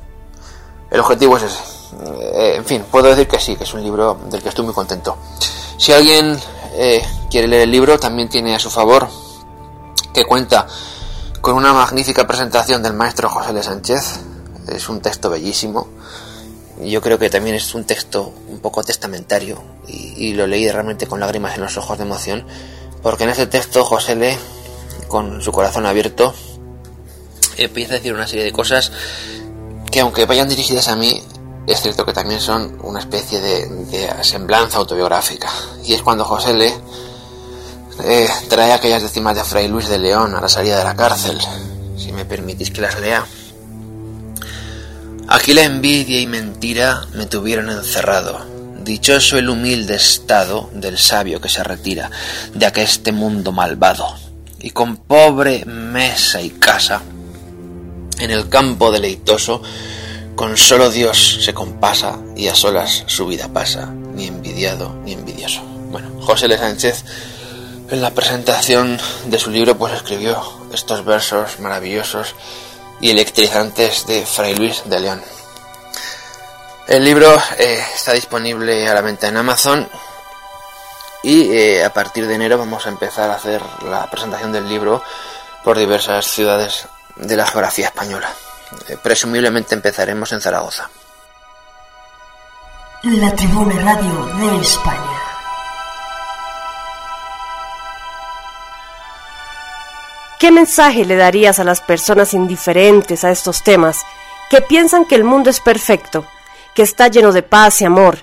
El objetivo es ese. Eh, en fin, puedo decir que sí, que es un libro del que estoy muy contento. Si alguien eh, quiere leer el libro, también tiene a su favor que cuenta con una magnífica presentación del maestro José L. Sánchez. Es un texto bellísimo. Yo creo que también es un texto un poco testamentario y, y lo leí realmente con lágrimas en los ojos de emoción, porque en ese texto José L., con su corazón abierto, empieza a decir una serie de cosas que aunque vayan dirigidas a mí, es cierto que también son una especie de, semblanza autobiográfica. Y es cuando José Le eh, trae aquellas décimas de Fray Luis de León a la salida de la cárcel. Si me permitís que las lea. Aquí la envidia y mentira me tuvieron encerrado. Dichoso el humilde estado del sabio que se retira de aqueste mundo malvado. Y con pobre mesa y casa, en el campo deleitoso, con solo Dios se compasa y a solas su vida pasa, ni envidiado ni envidioso. Bueno, José L. Sánchez en la presentación de su libro pues escribió estos versos maravillosos y electrizantes de Fray Luis de León. El libro eh, está disponible a la venta en Amazon y eh, a partir de enero vamos a empezar a hacer la presentación del libro por diversas ciudades de la geografía española. Eh, presumiblemente empezaremos en Zaragoza. La Tribuna Radio de España. ¿Qué mensaje le darías a las personas indiferentes a estos temas, que piensan que el mundo es perfecto, que está lleno de paz y amor,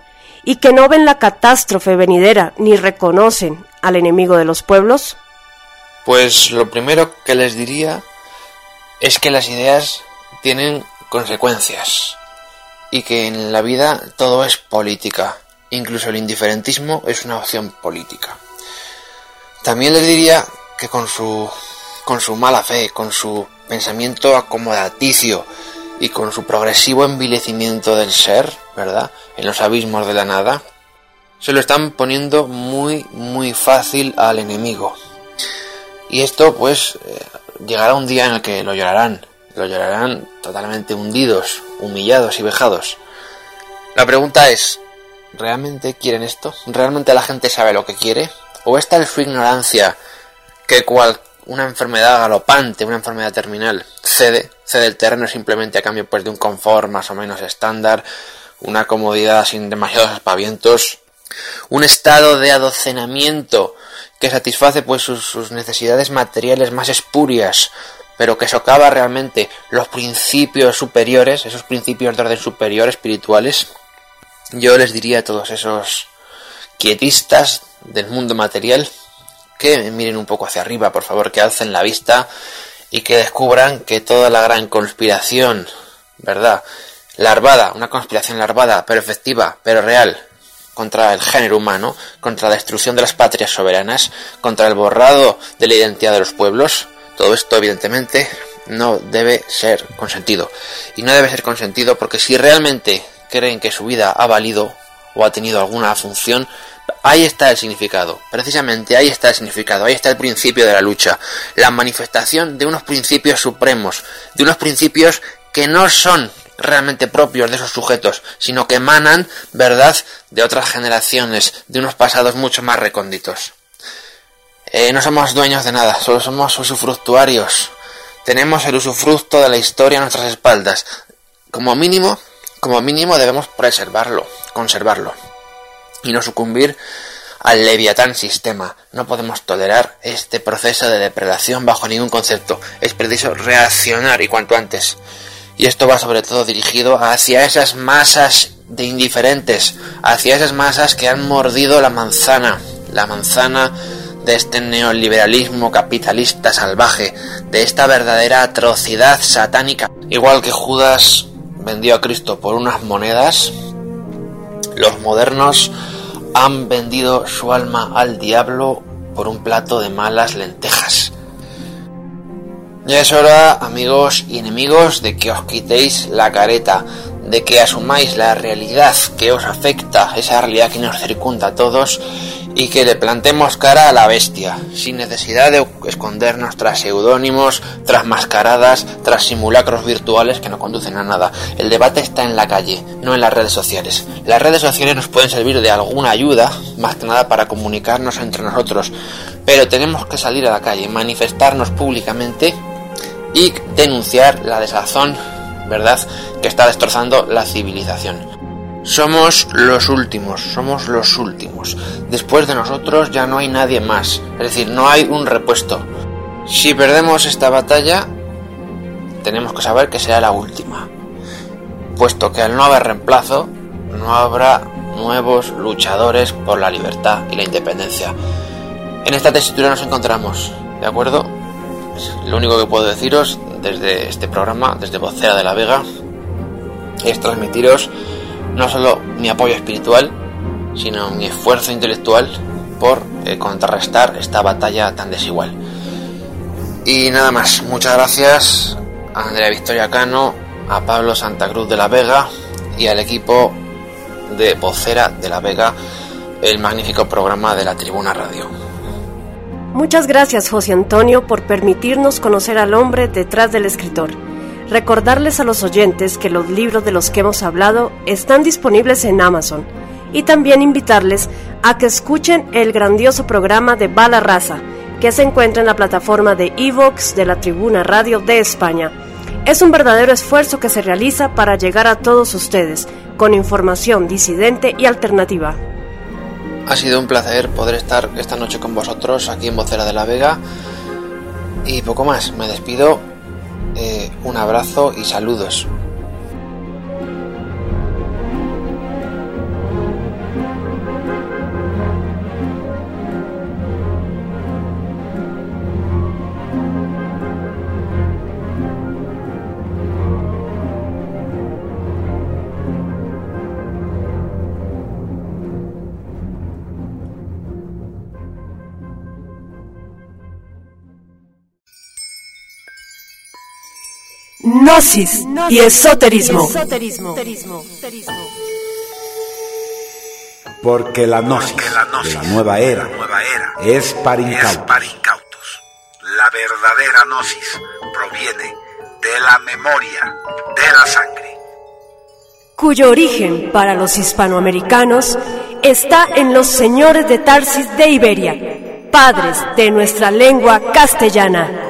y que no ven la catástrofe venidera ni reconocen al enemigo de los pueblos? Pues lo primero que les diría es que las ideas tienen consecuencias y que en la vida todo es política, incluso el indiferentismo es una opción política. También les diría que con su con su mala fe, con su pensamiento acomodaticio y con su progresivo envilecimiento del ser, ¿verdad? En los abismos de la nada, se lo están poniendo muy, muy fácil al enemigo. Y esto, pues, eh, llegará un día en el que lo llorarán, lo llorarán totalmente hundidos, humillados y vejados. La pregunta es, ¿realmente quieren esto? ¿Realmente la gente sabe lo que quiere? ¿O está en su ignorancia que cual una enfermedad galopante, una enfermedad terminal, cede, cede el terreno simplemente a cambio pues de un confort más o menos estándar, una comodidad sin demasiados aspavientos, un estado de adocenamiento que satisface pues sus, sus necesidades materiales más espurias, pero que socava realmente los principios superiores, esos principios de orden superior espirituales, yo les diría a todos esos quietistas del mundo material que miren un poco hacia arriba, por favor, que alcen la vista y que descubran que toda la gran conspiración, ¿verdad? Larvada, una conspiración larvada, pero efectiva, pero real, contra el género humano, contra la destrucción de las patrias soberanas, contra el borrado de la identidad de los pueblos, todo esto evidentemente no debe ser consentido. Y no debe ser consentido porque si realmente creen que su vida ha valido o ha tenido alguna función, Ahí está el significado, precisamente ahí está el significado, ahí está el principio de la lucha, la manifestación de unos principios supremos, de unos principios que no son realmente propios de esos sujetos, sino que emanan, verdad, de otras generaciones, de unos pasados mucho más recónditos. Eh, no somos dueños de nada, solo somos usufructuarios. Tenemos el usufructo de la historia a nuestras espaldas. Como mínimo, como mínimo debemos preservarlo, conservarlo y no sucumbir al leviatán sistema. No podemos tolerar este proceso de depredación bajo ningún concepto. Es preciso reaccionar y cuanto antes. Y esto va sobre todo dirigido hacia esas masas de indiferentes, hacia esas masas que han mordido la manzana, la manzana de este neoliberalismo capitalista salvaje, de esta verdadera atrocidad satánica. Igual que Judas vendió a Cristo por unas monedas, los modernos han vendido su alma al diablo por un plato de malas lentejas. Ya es hora, amigos y enemigos, de que os quitéis la careta, de que asumáis la realidad que os afecta, esa realidad que nos circunda a todos, y que le plantemos cara a la bestia, sin necesidad de escondernos tras seudónimos, tras mascaradas, tras simulacros virtuales que no conducen a nada. El debate está en la calle, no en las redes sociales. Las redes sociales nos pueden servir de alguna ayuda, más que nada para comunicarnos entre nosotros, pero tenemos que salir a la calle, manifestarnos públicamente y denunciar la desazón, ¿verdad?, que está destrozando la civilización. Somos los últimos, somos los últimos. Después de nosotros ya no hay nadie más, es decir, no hay un repuesto. Si perdemos esta batalla, tenemos que saber que será la última, puesto que al no haber reemplazo, no habrá nuevos luchadores por la libertad y la independencia. En esta tesitura nos encontramos, ¿de acuerdo? Lo único que puedo deciros desde este programa, desde Vocera de la Vega, es transmitiros no solo mi apoyo espiritual, sino mi esfuerzo intelectual por eh, contrarrestar esta batalla tan desigual. Y nada más, muchas gracias a Andrea Victoria Cano, a Pablo Santa Cruz de la Vega y al equipo de vocera de la Vega, el magnífico programa de la Tribuna Radio. Muchas gracias José Antonio por permitirnos conocer al hombre detrás del escritor. Recordarles a los oyentes que los libros de los que hemos hablado están disponibles en Amazon y también invitarles a que escuchen el grandioso programa de Bala Raza, que se encuentra en la plataforma de Evox de la Tribuna Radio de España. Es un verdadero esfuerzo que se realiza para llegar a todos ustedes, con información disidente y alternativa. Ha sido un placer poder estar esta noche con vosotros aquí en Vocera de la Vega. Y poco más, me despido. Eh, un abrazo y saludos. Gnosis y esoterismo. Porque la gnosis de la nueva era es para incautos. La verdadera gnosis proviene de la memoria de la sangre. Cuyo origen para los hispanoamericanos está en los señores de Tarsis de Iberia, padres de nuestra lengua castellana.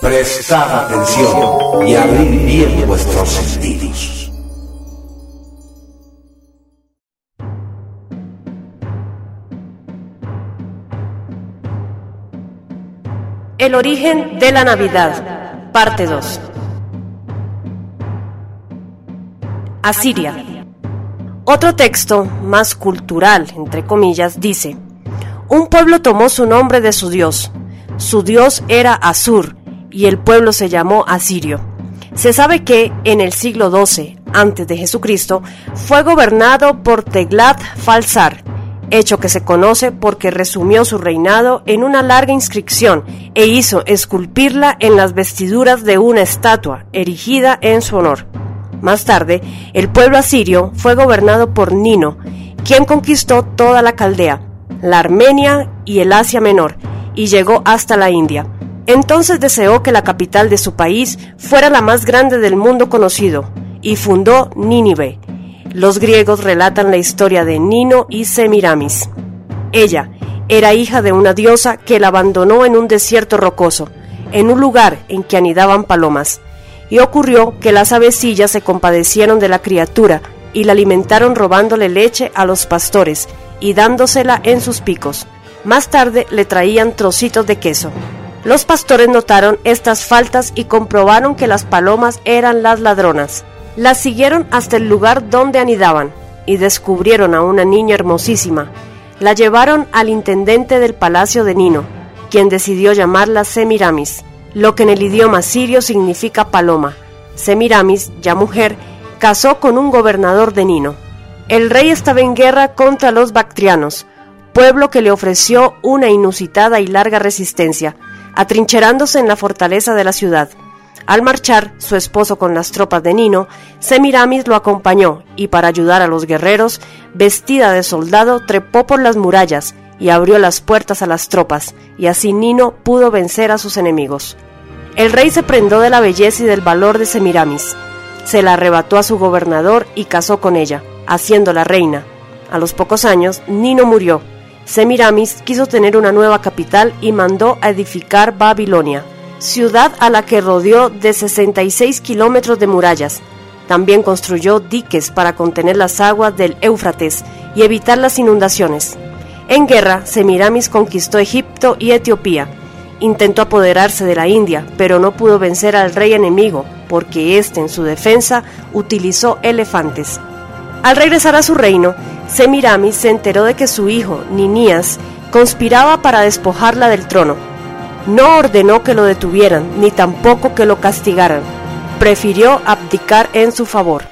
Prestad atención y abrid bien vuestros sentidos. El origen de la Navidad, parte 2. Asiria. Otro texto, más cultural, entre comillas, dice, un pueblo tomó su nombre de su dios. Su dios era Asur, y el pueblo se llamó Asirio. Se sabe que en el siglo XII antes de Jesucristo fue gobernado por Teglat Falsar, hecho que se conoce porque resumió su reinado en una larga inscripción e hizo esculpirla en las vestiduras de una estatua erigida en su honor. Más tarde, el pueblo asirio fue gobernado por Nino, quien conquistó toda la Caldea, la Armenia y el Asia Menor, y llegó hasta la India. Entonces deseó que la capital de su país fuera la más grande del mundo conocido y fundó Nínive. Los griegos relatan la historia de Nino y Semiramis. Ella era hija de una diosa que la abandonó en un desierto rocoso, en un lugar en que anidaban palomas. Y ocurrió que las avecillas se compadecieron de la criatura y la alimentaron robándole leche a los pastores y dándosela en sus picos. Más tarde le traían trocitos de queso. Los pastores notaron estas faltas y comprobaron que las palomas eran las ladronas. Las siguieron hasta el lugar donde anidaban y descubrieron a una niña hermosísima. La llevaron al intendente del palacio de Nino, quien decidió llamarla Semiramis, lo que en el idioma sirio significa paloma. Semiramis, ya mujer, casó con un gobernador de Nino. El rey estaba en guerra contra los bactrianos, pueblo que le ofreció una inusitada y larga resistencia, atrincherándose en la fortaleza de la ciudad. Al marchar, su esposo con las tropas de Nino, Semiramis lo acompañó y para ayudar a los guerreros, vestida de soldado, trepó por las murallas y abrió las puertas a las tropas, y así Nino pudo vencer a sus enemigos. El rey se prendó de la belleza y del valor de Semiramis. Se la arrebató a su gobernador y casó con ella, haciéndola reina. A los pocos años, Nino murió Semiramis quiso tener una nueva capital y mandó a edificar Babilonia, ciudad a la que rodeó de 66 kilómetros de murallas. También construyó diques para contener las aguas del Éufrates y evitar las inundaciones. En guerra, Semiramis conquistó Egipto y Etiopía. Intentó apoderarse de la India, pero no pudo vencer al rey enemigo, porque éste en su defensa utilizó elefantes. Al regresar a su reino, Semiramis se enteró de que su hijo, Ninías, conspiraba para despojarla del trono. No ordenó que lo detuvieran, ni tampoco que lo castigaran. Prefirió abdicar en su favor.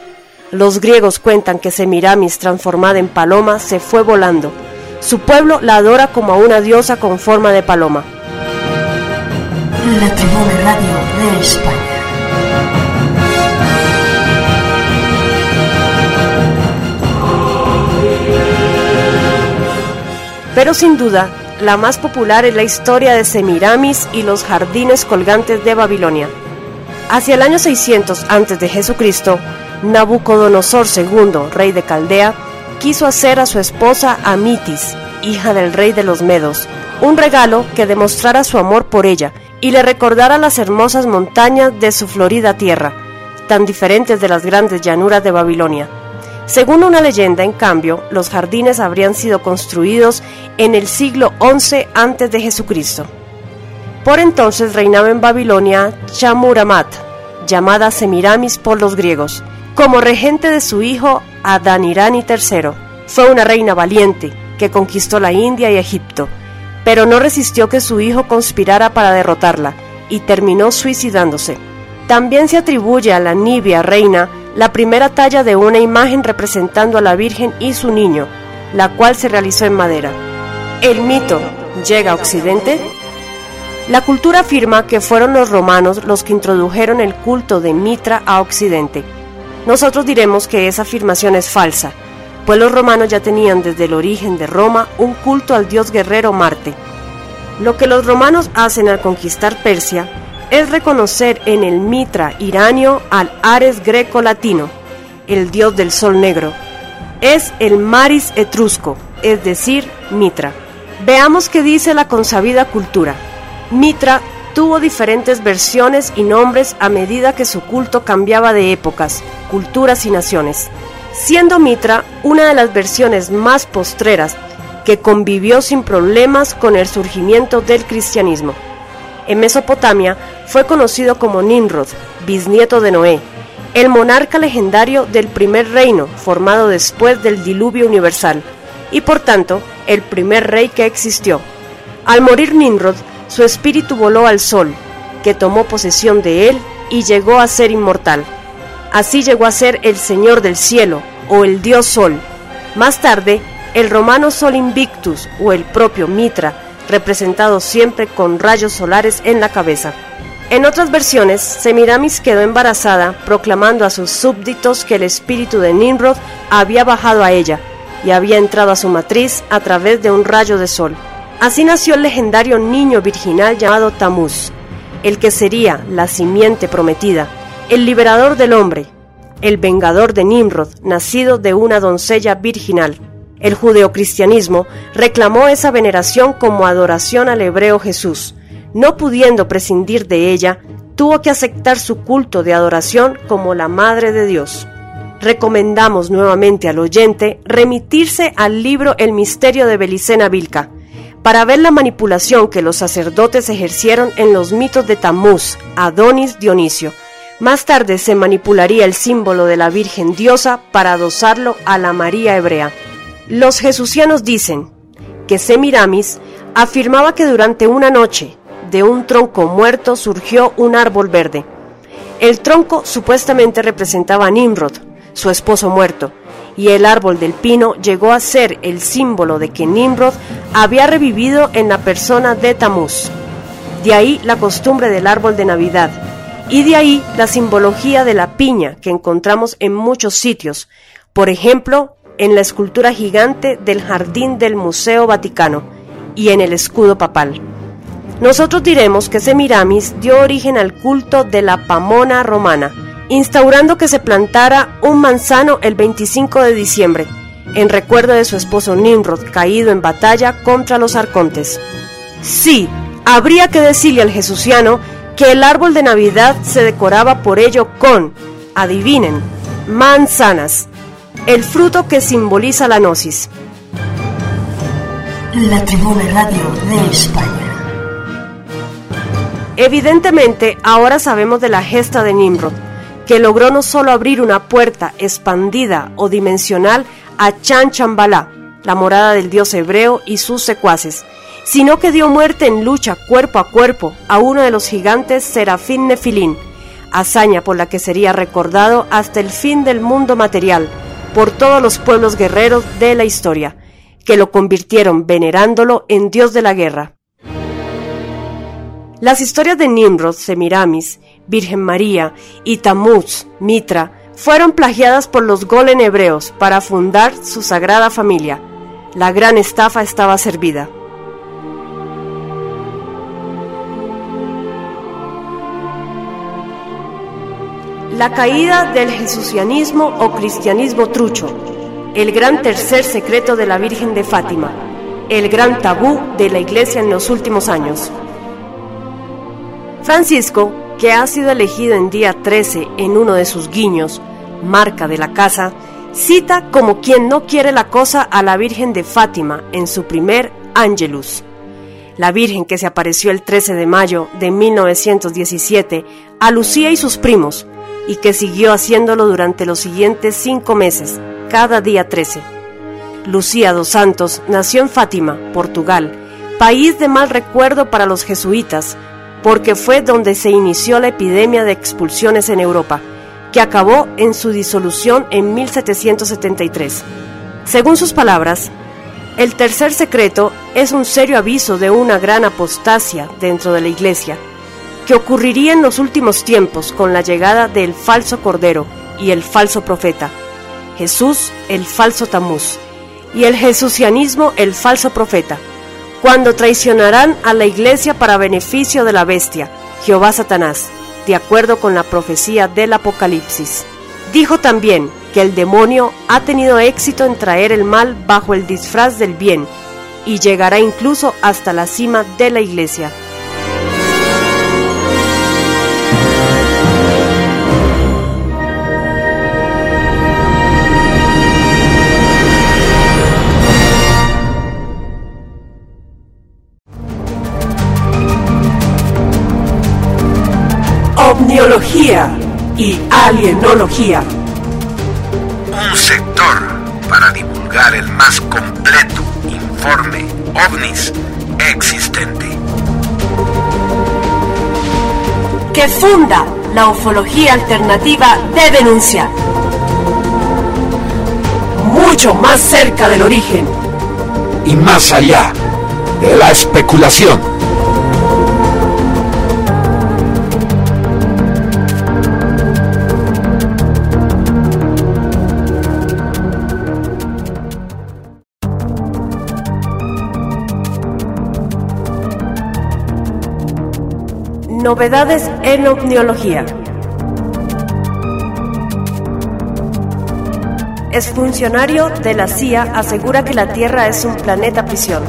Los griegos cuentan que Semiramis, transformada en paloma, se fue volando. Su pueblo la adora como a una diosa con forma de paloma. La Tribuna Radio de España. Pero sin duda la más popular es la historia de Semiramis y los jardines colgantes de Babilonia. Hacia el año 600 a.C., Nabucodonosor II, rey de Caldea, quiso hacer a su esposa Amitis, hija del rey de los Medos, un regalo que demostrara su amor por ella y le recordara las hermosas montañas de su florida tierra, tan diferentes de las grandes llanuras de Babilonia. Según una leyenda, en cambio, los jardines habrían sido construidos en el siglo XI antes de Jesucristo. Por entonces reinaba en Babilonia Chamuramat, llamada Semiramis por los griegos, como regente de su hijo Adhanirani III. Fue una reina valiente que conquistó la India y Egipto, pero no resistió que su hijo conspirara para derrotarla y terminó suicidándose. También se atribuye a la Nibia reina la primera talla de una imagen representando a la Virgen y su niño, la cual se realizó en madera. El mito llega a Occidente. La cultura afirma que fueron los romanos los que introdujeron el culto de Mitra a Occidente. Nosotros diremos que esa afirmación es falsa, pues los romanos ya tenían desde el origen de Roma un culto al dios guerrero Marte. Lo que los romanos hacen al conquistar Persia es reconocer en el Mitra iranio al Ares greco-latino, el dios del sol negro. Es el Maris etrusco, es decir, Mitra. Veamos qué dice la consabida cultura. Mitra tuvo diferentes versiones y nombres a medida que su culto cambiaba de épocas, culturas y naciones siendo Mitra una de las versiones más postreras que convivió sin problemas con el surgimiento del cristianismo. En Mesopotamia fue conocido como Nimrod, bisnieto de Noé, el monarca legendario del primer reino formado después del diluvio universal, y por tanto el primer rey que existió. Al morir Nimrod, su espíritu voló al sol, que tomó posesión de él y llegó a ser inmortal. Así llegó a ser el Señor del cielo o el dios Sol. Más tarde, el romano Sol Invictus o el propio Mitra, representado siempre con rayos solares en la cabeza. En otras versiones, Semiramis quedó embarazada, proclamando a sus súbditos que el espíritu de Nimrod había bajado a ella y había entrado a su matriz a través de un rayo de sol. Así nació el legendario niño virginal llamado Tamuz, el que sería la simiente prometida, el liberador del hombre, el vengador de Nimrod, nacido de una doncella virginal. El judeocristianismo reclamó esa veneración como adoración al hebreo Jesús. No pudiendo prescindir de ella, tuvo que aceptar su culto de adoración como la Madre de Dios. Recomendamos nuevamente al oyente remitirse al libro El misterio de Belicena Vilca, para ver la manipulación que los sacerdotes ejercieron en los mitos de Tamuz, Adonis Dionisio, más tarde se manipularía el símbolo de la Virgen Diosa para adosarlo a la María hebrea. Los jesucianos dicen que Semiramis afirmaba que durante una noche de un tronco muerto surgió un árbol verde. El tronco supuestamente representaba a Nimrod, su esposo muerto, y el árbol del pino llegó a ser el símbolo de que Nimrod había revivido en la persona de Tamuz. De ahí la costumbre del árbol de Navidad, y de ahí la simbología de la piña que encontramos en muchos sitios, por ejemplo, en la escultura gigante del jardín del Museo Vaticano y en el escudo papal. Nosotros diremos que Semiramis dio origen al culto de la Pamona romana, instaurando que se plantara un manzano el 25 de diciembre, en recuerdo de su esposo Nimrod caído en batalla contra los arcontes. Sí, habría que decirle al jesuciano que el árbol de Navidad se decoraba por ello con, adivinen, manzanas, el fruto que simboliza la gnosis. La Tribuna Radio de España. Evidentemente, ahora sabemos de la gesta de Nimrod, que logró no solo abrir una puerta expandida o dimensional a Chan Chambalá, la morada del dios hebreo y sus secuaces, sino que dio muerte en lucha cuerpo a cuerpo a uno de los gigantes Serafín Nefilín, hazaña por la que sería recordado hasta el fin del mundo material por todos los pueblos guerreros de la historia, que lo convirtieron venerándolo en dios de la guerra. Las historias de Nimrod, Semiramis, Virgen María y Tamuz, Mitra, fueron plagiadas por los Golen hebreos para fundar su sagrada familia. La gran estafa estaba servida. La caída del jesucianismo o cristianismo trucho. el gran tercer secreto de la Virgen de Fátima, el gran tabú de la Iglesia en los últimos años. Francisco, que ha sido elegido en día 13 en uno de sus guiños, marca de la casa, cita como quien no quiere la cosa a la Virgen de Fátima en su primer Angelus. La Virgen que se apareció el 13 de mayo de 1917 a Lucía y sus primos, y que siguió haciéndolo durante los siguientes cinco meses, cada día 13. Lucía dos Santos nació en Fátima, Portugal, país de mal recuerdo para los jesuitas, porque fue donde se inició la epidemia de expulsiones en Europa, que acabó en su disolución en 1773. Según sus palabras, el tercer secreto es un serio aviso de una gran apostasia dentro de la Iglesia, que ocurriría en los últimos tiempos con la llegada del falso Cordero y el falso profeta, Jesús el falso Tamuz, y el jesucianismo el falso profeta, cuando traicionarán a la Iglesia para beneficio de la bestia, Jehová Satanás, de acuerdo con la profecía del Apocalipsis. Dijo también que el demonio ha tenido éxito en traer el mal bajo el disfraz del bien y llegará incluso hasta la cima de la iglesia. Y alienología. Un sector para divulgar el más completo informe ovnis existente. Que funda la ufología alternativa de denuncia. Mucho más cerca del origen. Y más allá de la especulación. Novedades en ovniología. Exfuncionario de la CIA asegura que la Tierra es un planeta prisión.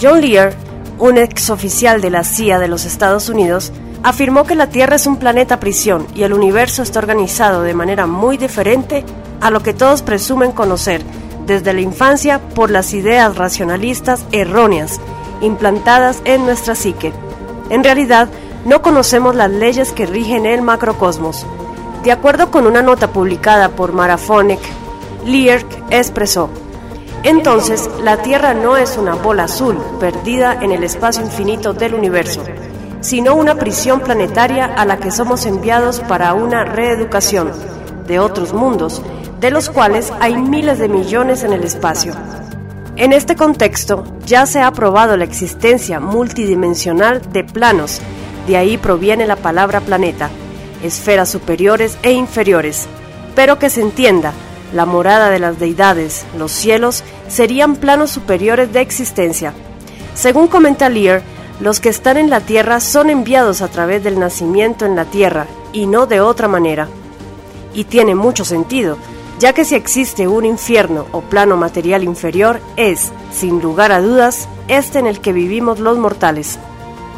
John Lear, un exoficial de la CIA de los Estados Unidos, afirmó que la Tierra es un planeta prisión y el universo está organizado de manera muy diferente a lo que todos presumen conocer desde la infancia por las ideas racionalistas erróneas implantadas en nuestra psique. En realidad, no conocemos las leyes que rigen el macrocosmos. De acuerdo con una nota publicada por Maraphonic, Lear expresó, entonces la Tierra no es una bola azul perdida en el espacio infinito del universo, sino una prisión planetaria a la que somos enviados para una reeducación de otros mundos, de los cuales hay miles de millones en el espacio. En este contexto, ya se ha probado la existencia multidimensional de planos, de ahí proviene la palabra planeta, esferas superiores e inferiores, pero que se entienda, la morada de las deidades, los cielos, serían planos superiores de existencia. Según comenta Lear, los que están en la tierra son enviados a través del nacimiento en la tierra y no de otra manera. Y tiene mucho sentido, ya que si existe un infierno o plano material inferior, es, sin lugar a dudas, este en el que vivimos los mortales.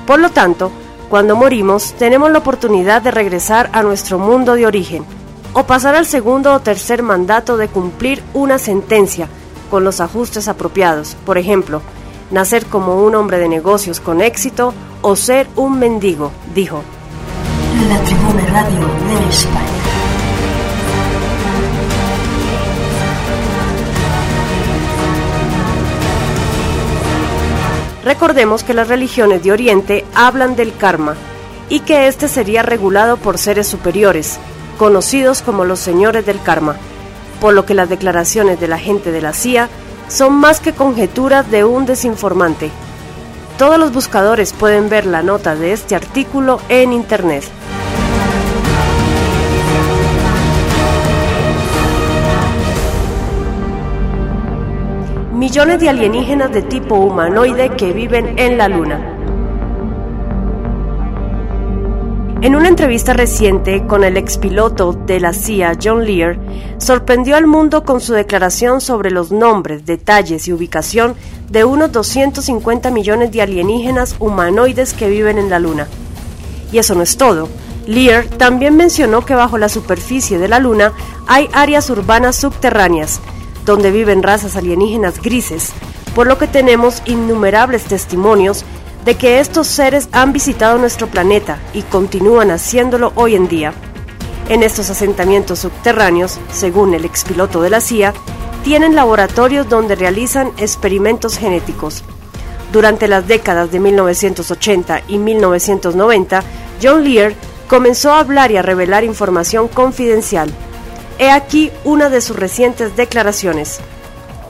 Por lo tanto, cuando morimos tenemos la oportunidad de regresar a nuestro mundo de origen, o pasar al segundo o tercer mandato de cumplir una sentencia con los ajustes apropiados, por ejemplo, nacer como un hombre de negocios con éxito o ser un mendigo, dijo. La Radio de. Recordemos que las religiones de Oriente hablan del karma y que éste sería regulado por seres superiores, conocidos como los señores del karma, por lo que las declaraciones de la gente de la CIA son más que conjeturas de un desinformante. Todos los buscadores pueden ver la nota de este artículo en Internet. Millones de alienígenas de tipo humanoide que viven en la Luna. En una entrevista reciente con el expiloto de la CIA, John Lear, sorprendió al mundo con su declaración sobre los nombres, detalles y ubicación de unos 250 millones de alienígenas humanoides que viven en la Luna. Y eso no es todo. Lear también mencionó que bajo la superficie de la Luna hay áreas urbanas subterráneas, donde viven razas alienígenas grises, por lo que tenemos innumerables testimonios de que estos seres han visitado nuestro planeta y continúan haciéndolo hoy en día. En estos asentamientos subterráneos, según el expiloto de la CIA, tienen laboratorios donde realizan experimentos genéticos. Durante las décadas de 1980 y 1990, John Lear comenzó a hablar y a revelar información confidencial. He aquí una de sus recientes declaraciones.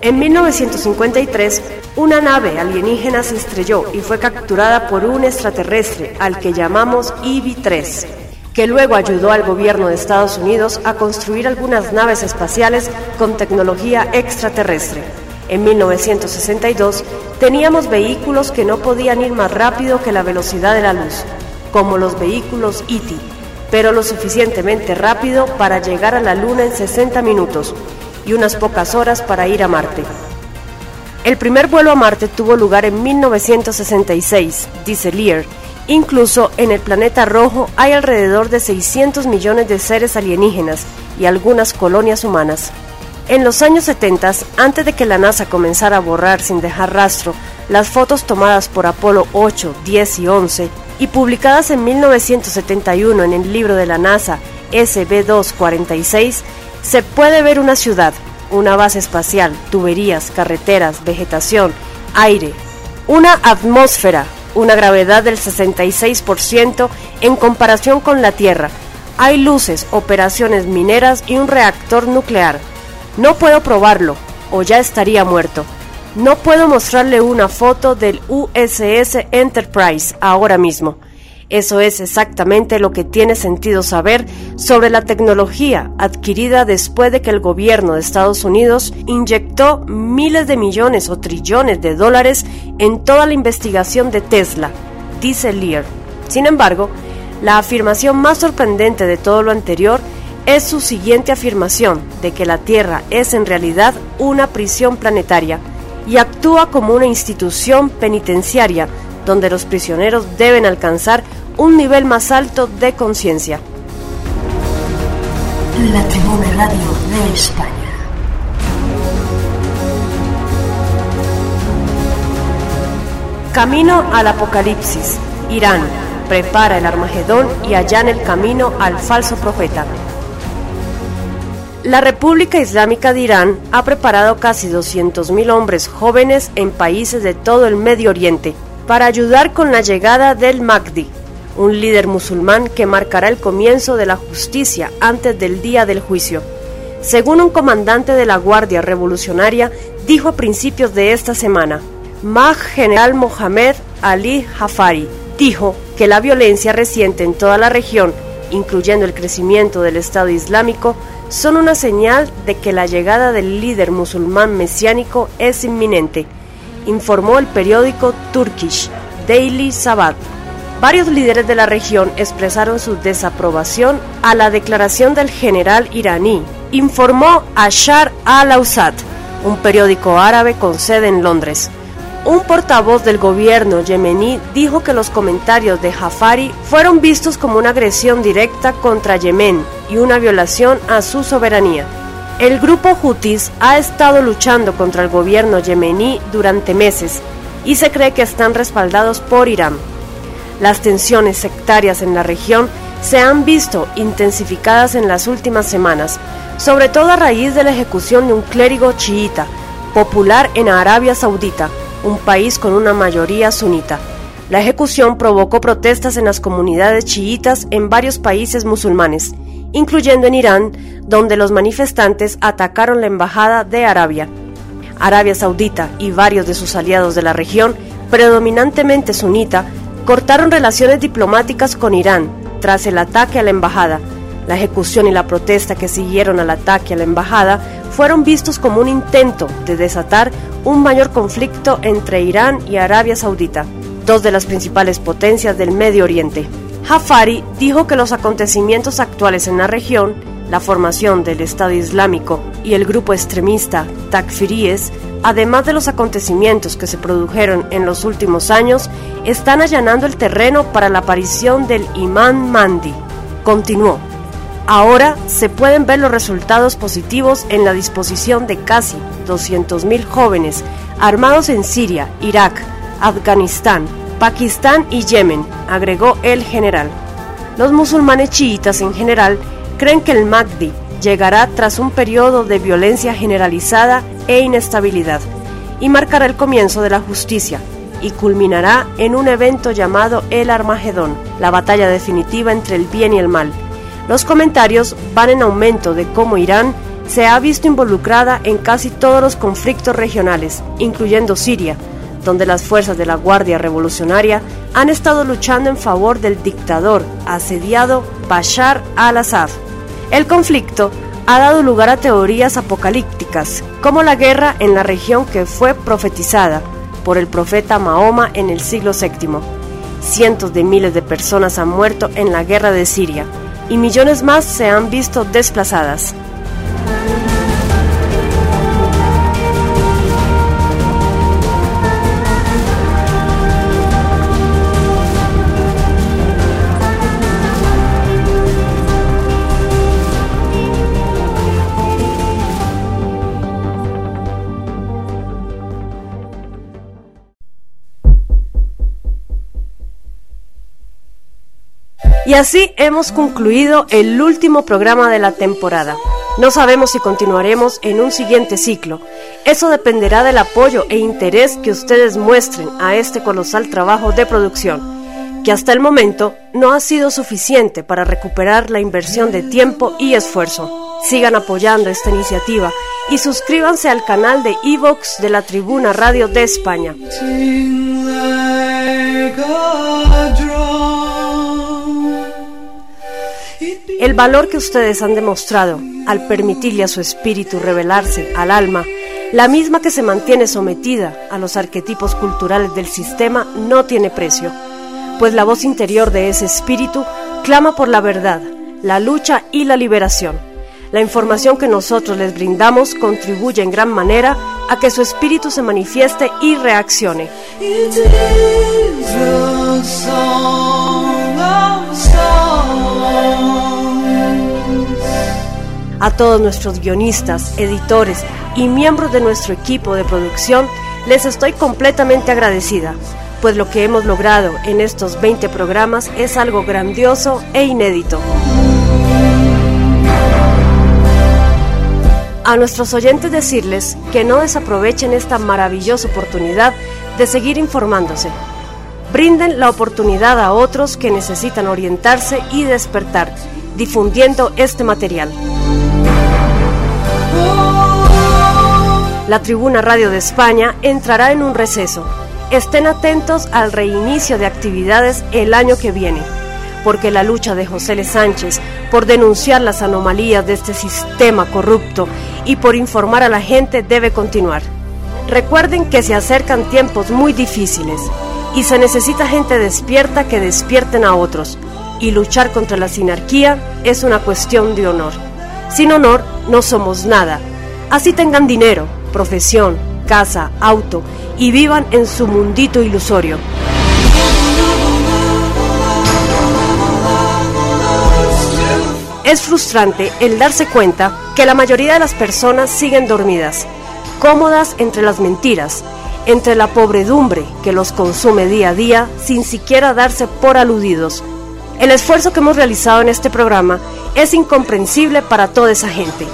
En 1953, una nave alienígena se estrelló y fue capturada por un extraterrestre al que llamamos EV-3, que luego ayudó al gobierno de Estados Unidos a construir algunas naves espaciales con tecnología extraterrestre. En 1962 teníamos vehículos que no podían ir más rápido que la velocidad de la luz, como los vehículos ET, pero lo suficientemente rápido para llegar a la Luna en 60 minutos y unas pocas horas para ir a Marte. El primer vuelo a Marte tuvo lugar en 1966, dice Lear. Incluso en el planeta rojo hay alrededor de 600 millones de seres alienígenas y algunas colonias humanas. En los años 70, antes de que la NASA comenzara a borrar sin dejar rastro las fotos tomadas por Apolo 8, 10 y 11 y publicadas en 1971 en el libro de la NASA SB246, se puede ver una ciudad, una base espacial, tuberías, carreteras, vegetación, aire, una atmósfera, una gravedad del 66% en comparación con la Tierra. Hay luces, operaciones mineras y un reactor nuclear. No puedo probarlo, o ya estaría muerto. No puedo mostrarle una foto del USS Enterprise ahora mismo. Eso es exactamente lo que tiene sentido saber sobre la tecnología adquirida después de que el gobierno de Estados Unidos inyectó miles de millones o trillones de dólares en toda la investigación de Tesla, dice Lear. Sin embargo, la afirmación más sorprendente de todo lo anterior es su siguiente afirmación de que la Tierra es en realidad una prisión planetaria y actúa como una institución penitenciaria donde los prisioneros deben alcanzar un nivel más alto de conciencia. La Tribuna Radio de España. Camino al Apocalipsis. Irán prepara el Armagedón y allana el camino al falso profeta. La República Islámica de Irán ha preparado casi 200.000 hombres jóvenes en países de todo el Medio Oriente para ayudar con la llegada del Mahdi, un líder musulmán que marcará el comienzo de la justicia antes del día del juicio. Según un comandante de la Guardia Revolucionaria, dijo a principios de esta semana, Maj General Mohamed Ali Jafari dijo que la violencia reciente en toda la región, incluyendo el crecimiento del Estado Islámico, son una señal de que la llegada del líder musulmán mesiánico es inminente, informó el periódico Turkish Daily Sabbath. Varios líderes de la región expresaron su desaprobación a la declaración del general iraní, informó Ashar al-Awsat, un periódico árabe con sede en Londres. Un portavoz del gobierno yemení dijo que los comentarios de Jafari fueron vistos como una agresión directa contra Yemen y una violación a su soberanía. El grupo Houthis ha estado luchando contra el gobierno yemení durante meses y se cree que están respaldados por Irán. Las tensiones sectarias en la región se han visto intensificadas en las últimas semanas, sobre todo a raíz de la ejecución de un clérigo chiita, popular en Arabia Saudita, un país con una mayoría sunita. La ejecución provocó protestas en las comunidades chiitas en varios países musulmanes, incluyendo en Irán, donde los manifestantes atacaron la embajada de Arabia. Arabia Saudita y varios de sus aliados de la región, predominantemente sunita, cortaron relaciones diplomáticas con Irán tras el ataque a la embajada. La ejecución y la protesta que siguieron al ataque a la embajada fueron vistos como un intento de desatar un mayor conflicto entre Irán y Arabia Saudita, dos de las principales potencias del Medio Oriente. Jafari dijo que los acontecimientos actuales en la región, la formación del Estado Islámico y el grupo extremista Takfiríes, además de los acontecimientos que se produjeron en los últimos años, están allanando el terreno para la aparición del imán Mandi. Continuó. Ahora se pueden ver los resultados positivos en la disposición de casi 200.000 jóvenes armados en Siria, Irak, Afganistán, Pakistán y Yemen, agregó el general. Los musulmanes chiitas en general creen que el Mahdi llegará tras un periodo de violencia generalizada e inestabilidad y marcará el comienzo de la justicia y culminará en un evento llamado el Armagedón, la batalla definitiva entre el bien y el mal. Los comentarios van en aumento de cómo Irán se ha visto involucrada en casi todos los conflictos regionales, incluyendo Siria, donde las fuerzas de la Guardia Revolucionaria han estado luchando en favor del dictador asediado Bashar al-Assad. El conflicto ha dado lugar a teorías apocalípticas, como la guerra en la región que fue profetizada por el profeta Mahoma en el siglo VII. Cientos de miles de personas han muerto en la guerra de Siria y millones más se han visto desplazadas. Y así hemos concluido el último programa de la temporada. No sabemos si continuaremos en un siguiente ciclo. Eso dependerá del apoyo e interés que ustedes muestren a este colosal trabajo de producción, que hasta el momento no ha sido suficiente para recuperar la inversión de tiempo y esfuerzo. Sigan apoyando esta iniciativa y suscríbanse al canal de Evox de la Tribuna Radio de España. El valor que ustedes han demostrado al permitirle a su espíritu revelarse al alma, la misma que se mantiene sometida a los arquetipos culturales del sistema, no tiene precio, pues la voz interior de ese espíritu clama por la verdad, la lucha y la liberación. La información que nosotros les brindamos contribuye en gran manera a que su espíritu se manifieste y reaccione. A todos nuestros guionistas, editores y miembros de nuestro equipo de producción, les estoy completamente agradecida, pues lo que hemos logrado en estos 20 programas es algo grandioso e inédito. A nuestros oyentes decirles que no desaprovechen esta maravillosa oportunidad de seguir informándose. Brinden la oportunidad a otros que necesitan orientarse y despertar, difundiendo este material. La Tribuna Radio de España entrará en un receso. Estén atentos al reinicio de actividades el año que viene, porque la lucha de José L. Sánchez por denunciar las anomalías de este sistema corrupto y por informar a la gente debe continuar. Recuerden que se acercan tiempos muy difíciles y se necesita gente despierta que despierten a otros, y luchar contra la sinarquía es una cuestión de honor. Sin honor no somos nada. Así tengan dinero, profesión, casa, auto y vivan en su mundito ilusorio. Es frustrante el darse cuenta que la mayoría de las personas siguen dormidas, cómodas entre las mentiras, entre la pobredumbre que los consume día a día sin siquiera darse por aludidos. El esfuerzo que hemos realizado en este programa es incomprensible para toda esa gente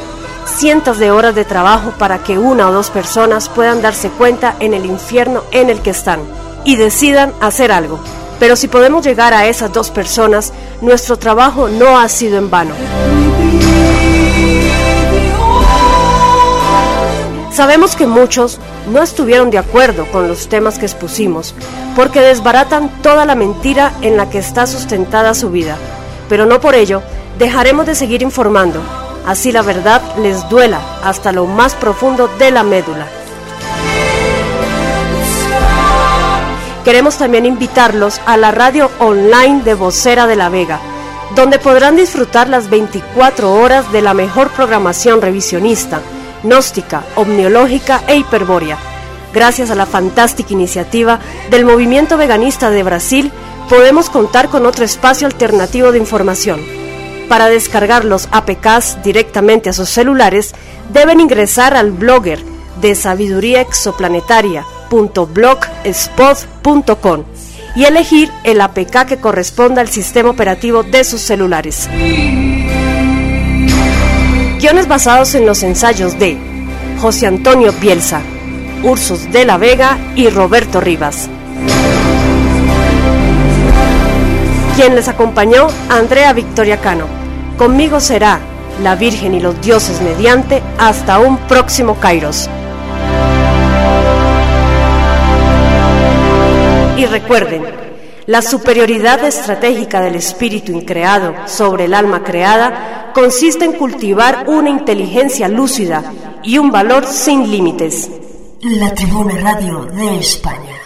cientos de horas de trabajo para que una o dos personas puedan darse cuenta en el infierno en el que están y decidan hacer algo. Pero si podemos llegar a esas dos personas, nuestro trabajo no ha sido en vano. Sabemos que muchos no estuvieron de acuerdo con los temas que expusimos, porque desbaratan toda la mentira en la que está sustentada su vida, pero no por ello dejaremos de seguir informando así la verdad les duela hasta lo más profundo de la médula. queremos también invitarlos a la radio online de Vocera de la Vega, donde podrán disfrutar las 24 horas de la mejor programación revisionista, gnóstica, omniológica e hiperbórea. Gracias a la fantástica iniciativa del movimiento veganista de Brasil, podemos contar con otro espacio alternativo de información. Para descargar los APKs directamente a sus celulares, deben ingresar al blogger de sabiduría exoplanetaria.blogspot.com y elegir el APK que corresponda al sistema operativo de sus celulares. Guiones basados en los ensayos de José Antonio Bielsa, Ursus de la Vega y Roberto Rivas. Quien les acompañó, Andrea Victoria Cano. Conmigo será la Virgen y los dioses mediante hasta un próximo Kairos. Y recuerden, la superioridad estratégica del espíritu increado sobre el alma creada consiste en cultivar una inteligencia lúcida y un valor sin límites. La Tribuna Radio de España.